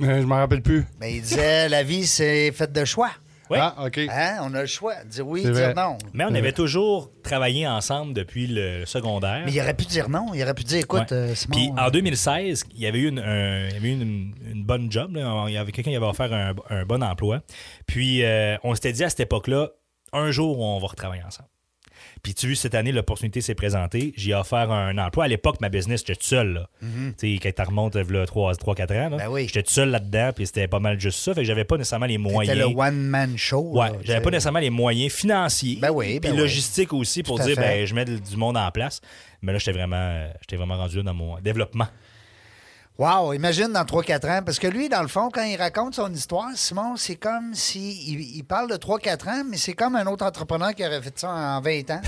Euh, je m'en rappelle plus. Ben, il disait la vie, c'est faite de choix. Oui. Ah, OK. Hein? On a le choix. Dire oui, dire vrai. non. Mais on avait toujours travaillé ensemble depuis le secondaire. Mais il aurait pu dire non. Il aurait pu dire écoute, Ouais. euh, Simon, Puis euh, en 2016, il y avait eu une, un- il y avait eu une, une bonne job. là. Il y avait quelqu'un qui avait offert un, un bon emploi. Puis euh, on s'était dit à cette époque-là, un jour, on va retravailler ensemble. Puis tu vois, cette année, l'opportunité s'est présentée. J'ai offert un emploi. À l'époque, ma business, j'étais tout seul. Là. Tu sais, Quand tu remontes, là, 3-4 ans, là, Mm-hmm. Ben oui. j'étais tout seul là-dedans. Puis c'était pas mal juste ça. Fait que j'avais pas nécessairement les c'était moyens. le one-man show. Ouais, j'avais pas sais. nécessairement les moyens financiers. Ben oui, ben Puis oui. logistiques aussi pour Tout dire, ben, je mets du monde en place. Mais là, j'étais vraiment, euh, j'étais vraiment rendu dans mon développement. Wow, imagine dans 3-4 ans. Parce que lui, dans le fond, quand il raconte son histoire, Simon, c'est comme si il, il parle de 3-4 ans, mais c'est comme un autre entrepreneur qui aurait fait ça en 20 ans.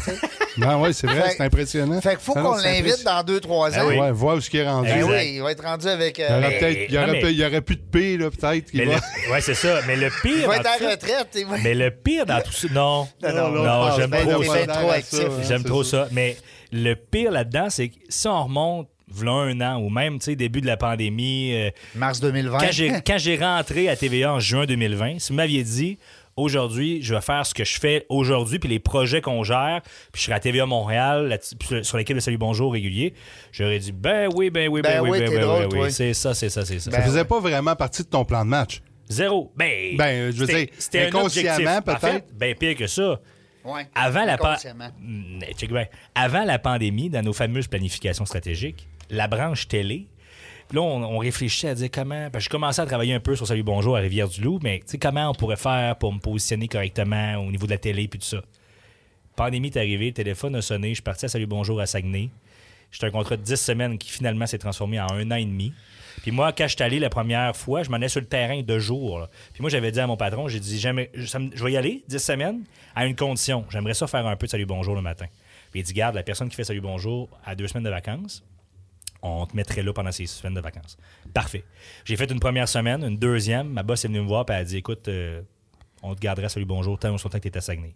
Non, ouais, c'est vrai, c'est impressionnant. fait qu'il faut Ah qu'on l'invite dans 2-3 Ah ans. oui. Ouais, voir où ce qu'il est rendu. Ben oui, il va être rendu avec. Il y aurait il y aurait mais- peut- il y aurait plus de P, là, peut-être. va- le- ouais, c'est ça. Mais le il pire va dans être ça- retraite. tu sais. Mais le pire dans tout ça. Non. Non, non, non, non, non, j'aime ben, trop ça. ben J'aime trop ça. ça. Mais le pire là-dedans, c'est que si on remonte v'là un an ou même, tu sais, début de la pandémie, euh, Mars 2020. quand j'ai quand j'ai rentré à TVA en juin 2020, si vous m'aviez dit aujourd'hui, je vais faire ce que je fais aujourd'hui, puis les projets qu'on gère, puis je serai à TVA Montréal, là- sur l'équipe de Salut Bonjour régulier, j'aurais dit ben oui, ben oui, ben, Ben oui, oui, ben, oui, drôle, ben oui. C'est ça, c'est ça, c'est ça. Ça faisait ouais. pas vraiment partie de ton plan de match? Zéro. Ben, Ben, je veux dire, c'était un inconsciemment. En peut-être. fait, ben pire que ça. Ouais, Avant la, pa- inconsciemment. Mm. Avant la pandémie, dans nos fameuses planifications stratégiques, la branche télé, là, on, on réfléchissait à dire comment. parce que je commençais à travailler un peu sur Salut Bonjour à Rivière-du-Loup, mais tu sais, comment on pourrait faire pour me positionner correctement au niveau de la télé puis tout ça. Pandémie est arrivée, le téléphone a sonné, je suis parti à Salut Bonjour à Saguenay. J'étais un contrat de 10 semaines qui finalement s'est transformé en un an et demi. Puis moi, quand je suis allé la première fois, je m'en allais sur le terrain deux jours. là. Puis moi, j'avais dit à mon patron, j'ai dit, jamais, je, ça me- je vais y aller 10 semaines à une condition. J'aimerais ça faire un peu de salut bonjour le matin. Puis il dit, garde, la personne qui fait salut bonjour a deux semaines de vacances, on te mettrait là pendant ces semaines de vacances. Parfait. J'ai fait une première semaine, une deuxième. Ma boss est venue me voir et elle a dit Écoute, euh, on te garderait Salut Bonjour tant longtemps que tu à Saguenay.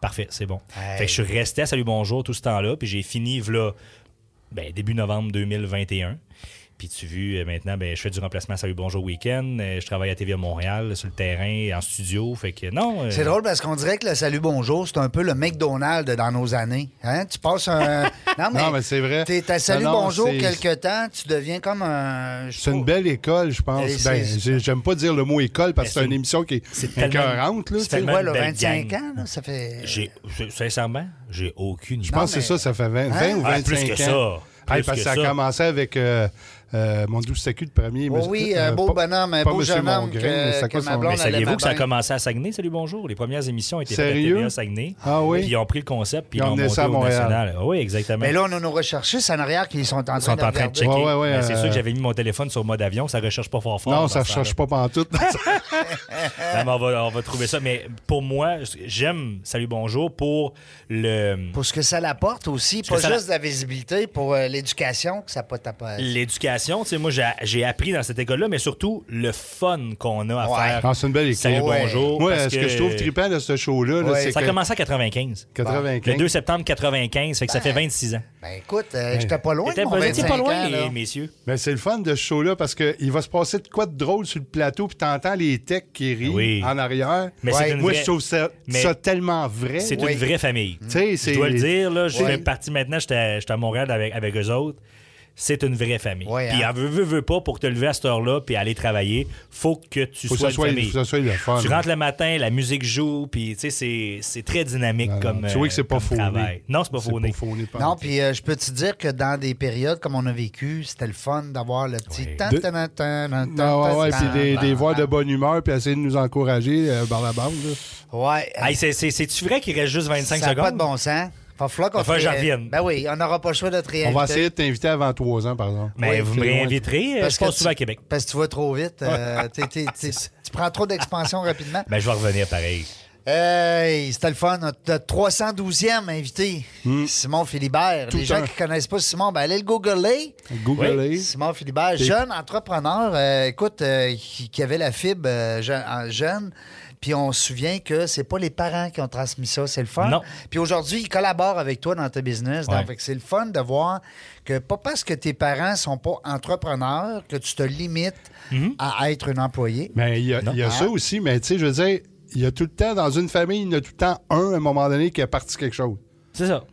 Parfait, c'est bon. Hey. Fait que je suis resté à Salut Bonjour tout ce temps-là, puis j'ai fini v'là, ben, début novembre 2021. Puis tu vu, euh, maintenant, ben, je fais du remplacement à Salut Bonjour Week-end. Euh, Je travaille à TVA Montréal, sur le terrain, en studio. Fait que non. euh, C'est drôle parce qu'on dirait que le salut bonjour, c'est un peu le McDonald's dans nos années. Hein? Tu passes un. Non, mais, Non, mais c'est vrai. T'es t'as salut Non, non, bonjour quelque temps, tu deviens comme un. C'est une belle école, je pense. Ben, j'ai- j'aime pas dire le mot école parce que c'est une émission qui est, c'est tellement- écœurante, là. c'est tu belle 25 gang. ans, là, ça fait. J'ai, sincèrement, j'ai aucune idée. Je pense que mais- ça, ça fait 20, 20 Hein? ou Ah, 25 plus que ans. ça. Hey, parce que ça a commencé avec euh, euh, mon doux sécu de premier. Oh mais- oui, euh, un beau pas- bonhomme, un pas beau jeune homme que- que ma blonde? Mais saviez-vous que ça a commencé à Saguenay, Salut Bonjour? Les premières émissions ont été faites à Sérieux? TVA Saguenay. Ah oui? Puis ils ont pris le concept, puis Ils ils ont l'ont monté ça à au national. Ah Oui, exactement. Mais là, on a nos recherchistes en arrière qui sont en train ils sont de en train de checker. Ouais, ouais, ouais, Mais c'est euh, sûr que j'avais mis mon téléphone sur mode avion, ça recherche pas fort fort. Non, ça ne ce cherche temps-là. pas pantoute. Non, mais on, va, on va trouver ça. Mais pour moi, j'aime Salut Bonjour pour le Pour ce que ça l'apporte aussi, pas juste de la visibilité, pour euh, l'éducation que ça peut t'apporter. l'éducation. Tu sais, moi, j'ai appris dans cette école-là, mais surtout le fun qu'on a à Ouais. faire. Ah, c'est une belle. Salut Ouais. Bonjour. Moi, ce que je trouve trippant de ce show-là, Ouais. c'est Ça a que... commencé en 95. 95. Le 2 septembre 95, fait que ça fait 26 ans. Ben écoute, euh, j'étais pas loin mon pas, t'étais 25 pas loin, ans, les messieurs. Ben, c'est le fun de ce show-là parce qu'il va se passer de quoi de drôle sur le plateau, puis t'entends les techs qui rient Oui. en arrière. Mais Ouais. c'est une Moi, vraie- je trouve ça, Mais- ça tellement vrai. C'est une vraie famille. Je dois le dire, là, je Ouais. fais partie maintenant, j'étais j'étais à Montréal avec, avec eux autres. C'est une vraie famille. Ouais, Puis, hein? en veux, veux, veux pas, pour te lever à cette heure-là puis aller travailler, faut que tu Faut que sois une soit, famille. faut que ça soit le fun. Tu rentres le matin, la musique joue, puis tu sais, c'est- c'est très dynamique Non, non. comme Tu vois que c'est euh, pas faux. travail. Non, c'est pas pas Non, puis euh, je peux te dire que dans des périodes comme on a vécu, c'était le fun d'avoir le petit... Non, puis des, voix de bonne humeur, puis essayer de nous encourager euh, par la bande. Ouais. Hey, c'est- c'est- C'est-tu vrai qu'il reste juste 25 ça n'a secondes? pas de bon sens. Va falloir qu'on j'en ré- revienne. Ben oui, on n'aura pas le choix de te On réinviter. va essayer de t'inviter avant trois ans, par exemple. Mais Ouais, vous c'est me loin. réinviterez, euh, Parce je que passe tu- souvent à Québec. Parce que tu vas trop vite. euh, t'es- t'es- t'es- tu prends trop d'expansion rapidement. Ben, je vais revenir pareil. Hey, c'était le fun. Notre 312e invité, Simon Philibert. Hmm. Tout Les gens un. qui connaissent pas Simon, ben allez le googler. Google Simon Philibert, jeune entrepreneur, euh, écoute, euh, qui, qui avait la fibre euh, je- en- jeune. Puis on se souvient que c'est pas les parents qui ont transmis ça, c'est le fun. Non. Puis aujourd'hui, il collabore avec toi dans ta business. Ouais. Donc, c'est le fun de voir que pas parce que tes parents sont pas entrepreneurs que tu te limites Mhm. à être un employé. Mais il y a, il y a ça aussi, mais tu sais, je veux dire, il y a tout le temps, dans une famille, il y a tout le temps un, à un moment donné, qui a parti quelque chose. C'est ça.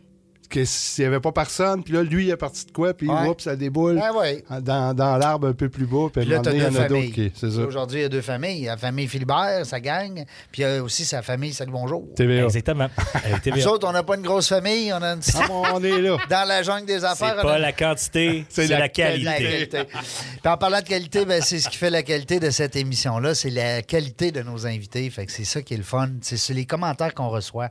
Que s'il n'y avait pas personne, puis là, lui, il a parti de quoi, puis Ouais. oups, ça déboule Ah ouais. dans, dans l'arbre un peu plus bas, puis là, il y deux en a d'autres qui. Aujourd'hui, il y a deux familles. La famille Philibert, sa gang, puis il y a aussi sa famille Salut Bonjour. TVA. Exactement. Nous autres, on n'a pas une grosse famille, on a une petite... Ah, bon, on est là. Dans la jungle des affaires, C'est a pas la quantité, C'est c'est la la la qualité. qualité. Puis en parlant de qualité, ben, c'est ce qui fait la qualité de cette émission-là, c'est la qualité de nos invités. Fait que c'est ça qui est le fun. C'est les commentaires qu'on reçoit.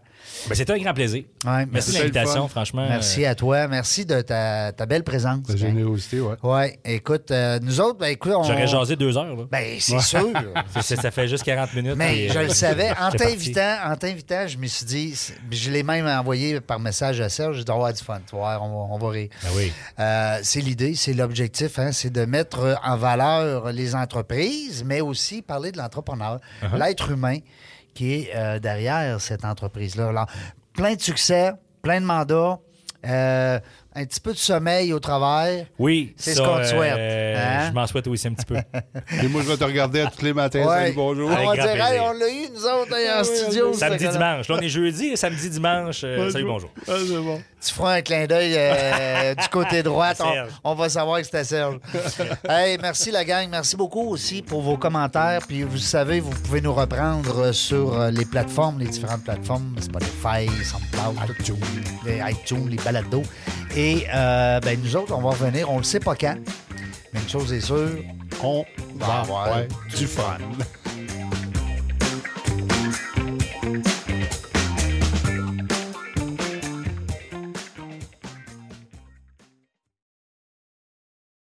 Ben, C'était un grand plaisir. Ouais, Merci merci. de C'est le l'invitation, fun. Franchement. Merci à toi. Merci de ta, ta belle présence. La générosité, ouais. Ouais, écoute, euh, nous autres, ben écoute, on... J'aurais jasé deux heures. Là. Ben, c'est sûr. Ça fait juste 40 minutes. Mais et, je euh, le savais. En t'invitant, en t'invitant, je me suis dit, je l'ai même envoyé par message à Serge, j'ai dit, on va avoir du fun, tu vois, on va, on va rire. Ben oui. Euh, c'est l'idée, c'est l'objectif, hein, c'est de mettre en valeur les entreprises, mais aussi parler de l'entrepreneur, Uh-huh. l'être humain qui est euh, derrière cette entreprise-là. Alors, plein de succès, plein de mandats, euh, un petit peu de sommeil au travers. Oui, C'est ça, ce qu'on te euh, souhaite, hein? Je m'en souhaite aussi un petit peu. Et moi, je vais te regarder à tous les matins. Ouais. Salut, bonjour. On va dire, hey, on l'a eu, nous autres, hein, en studio. samedi, dimanche. Là, on est jeudi, samedi, dimanche. euh, salut, bonjour. Ah, c'est bon. Tu feras un clin d'œil euh, du côté droit. On, va savoir que c'était Serge. hey, merci la gang. Merci beaucoup aussi pour vos commentaires. Puis vous savez, vous pouvez nous reprendre sur euh, les plateformes, les différentes plateformes, Spotify, SoundCloud, tout, les iTunes, les balados. Et euh, ben, nous autres, on va revenir. On ne le sait pas quand. Mais une chose est sûre, On va avoir avoir du fun.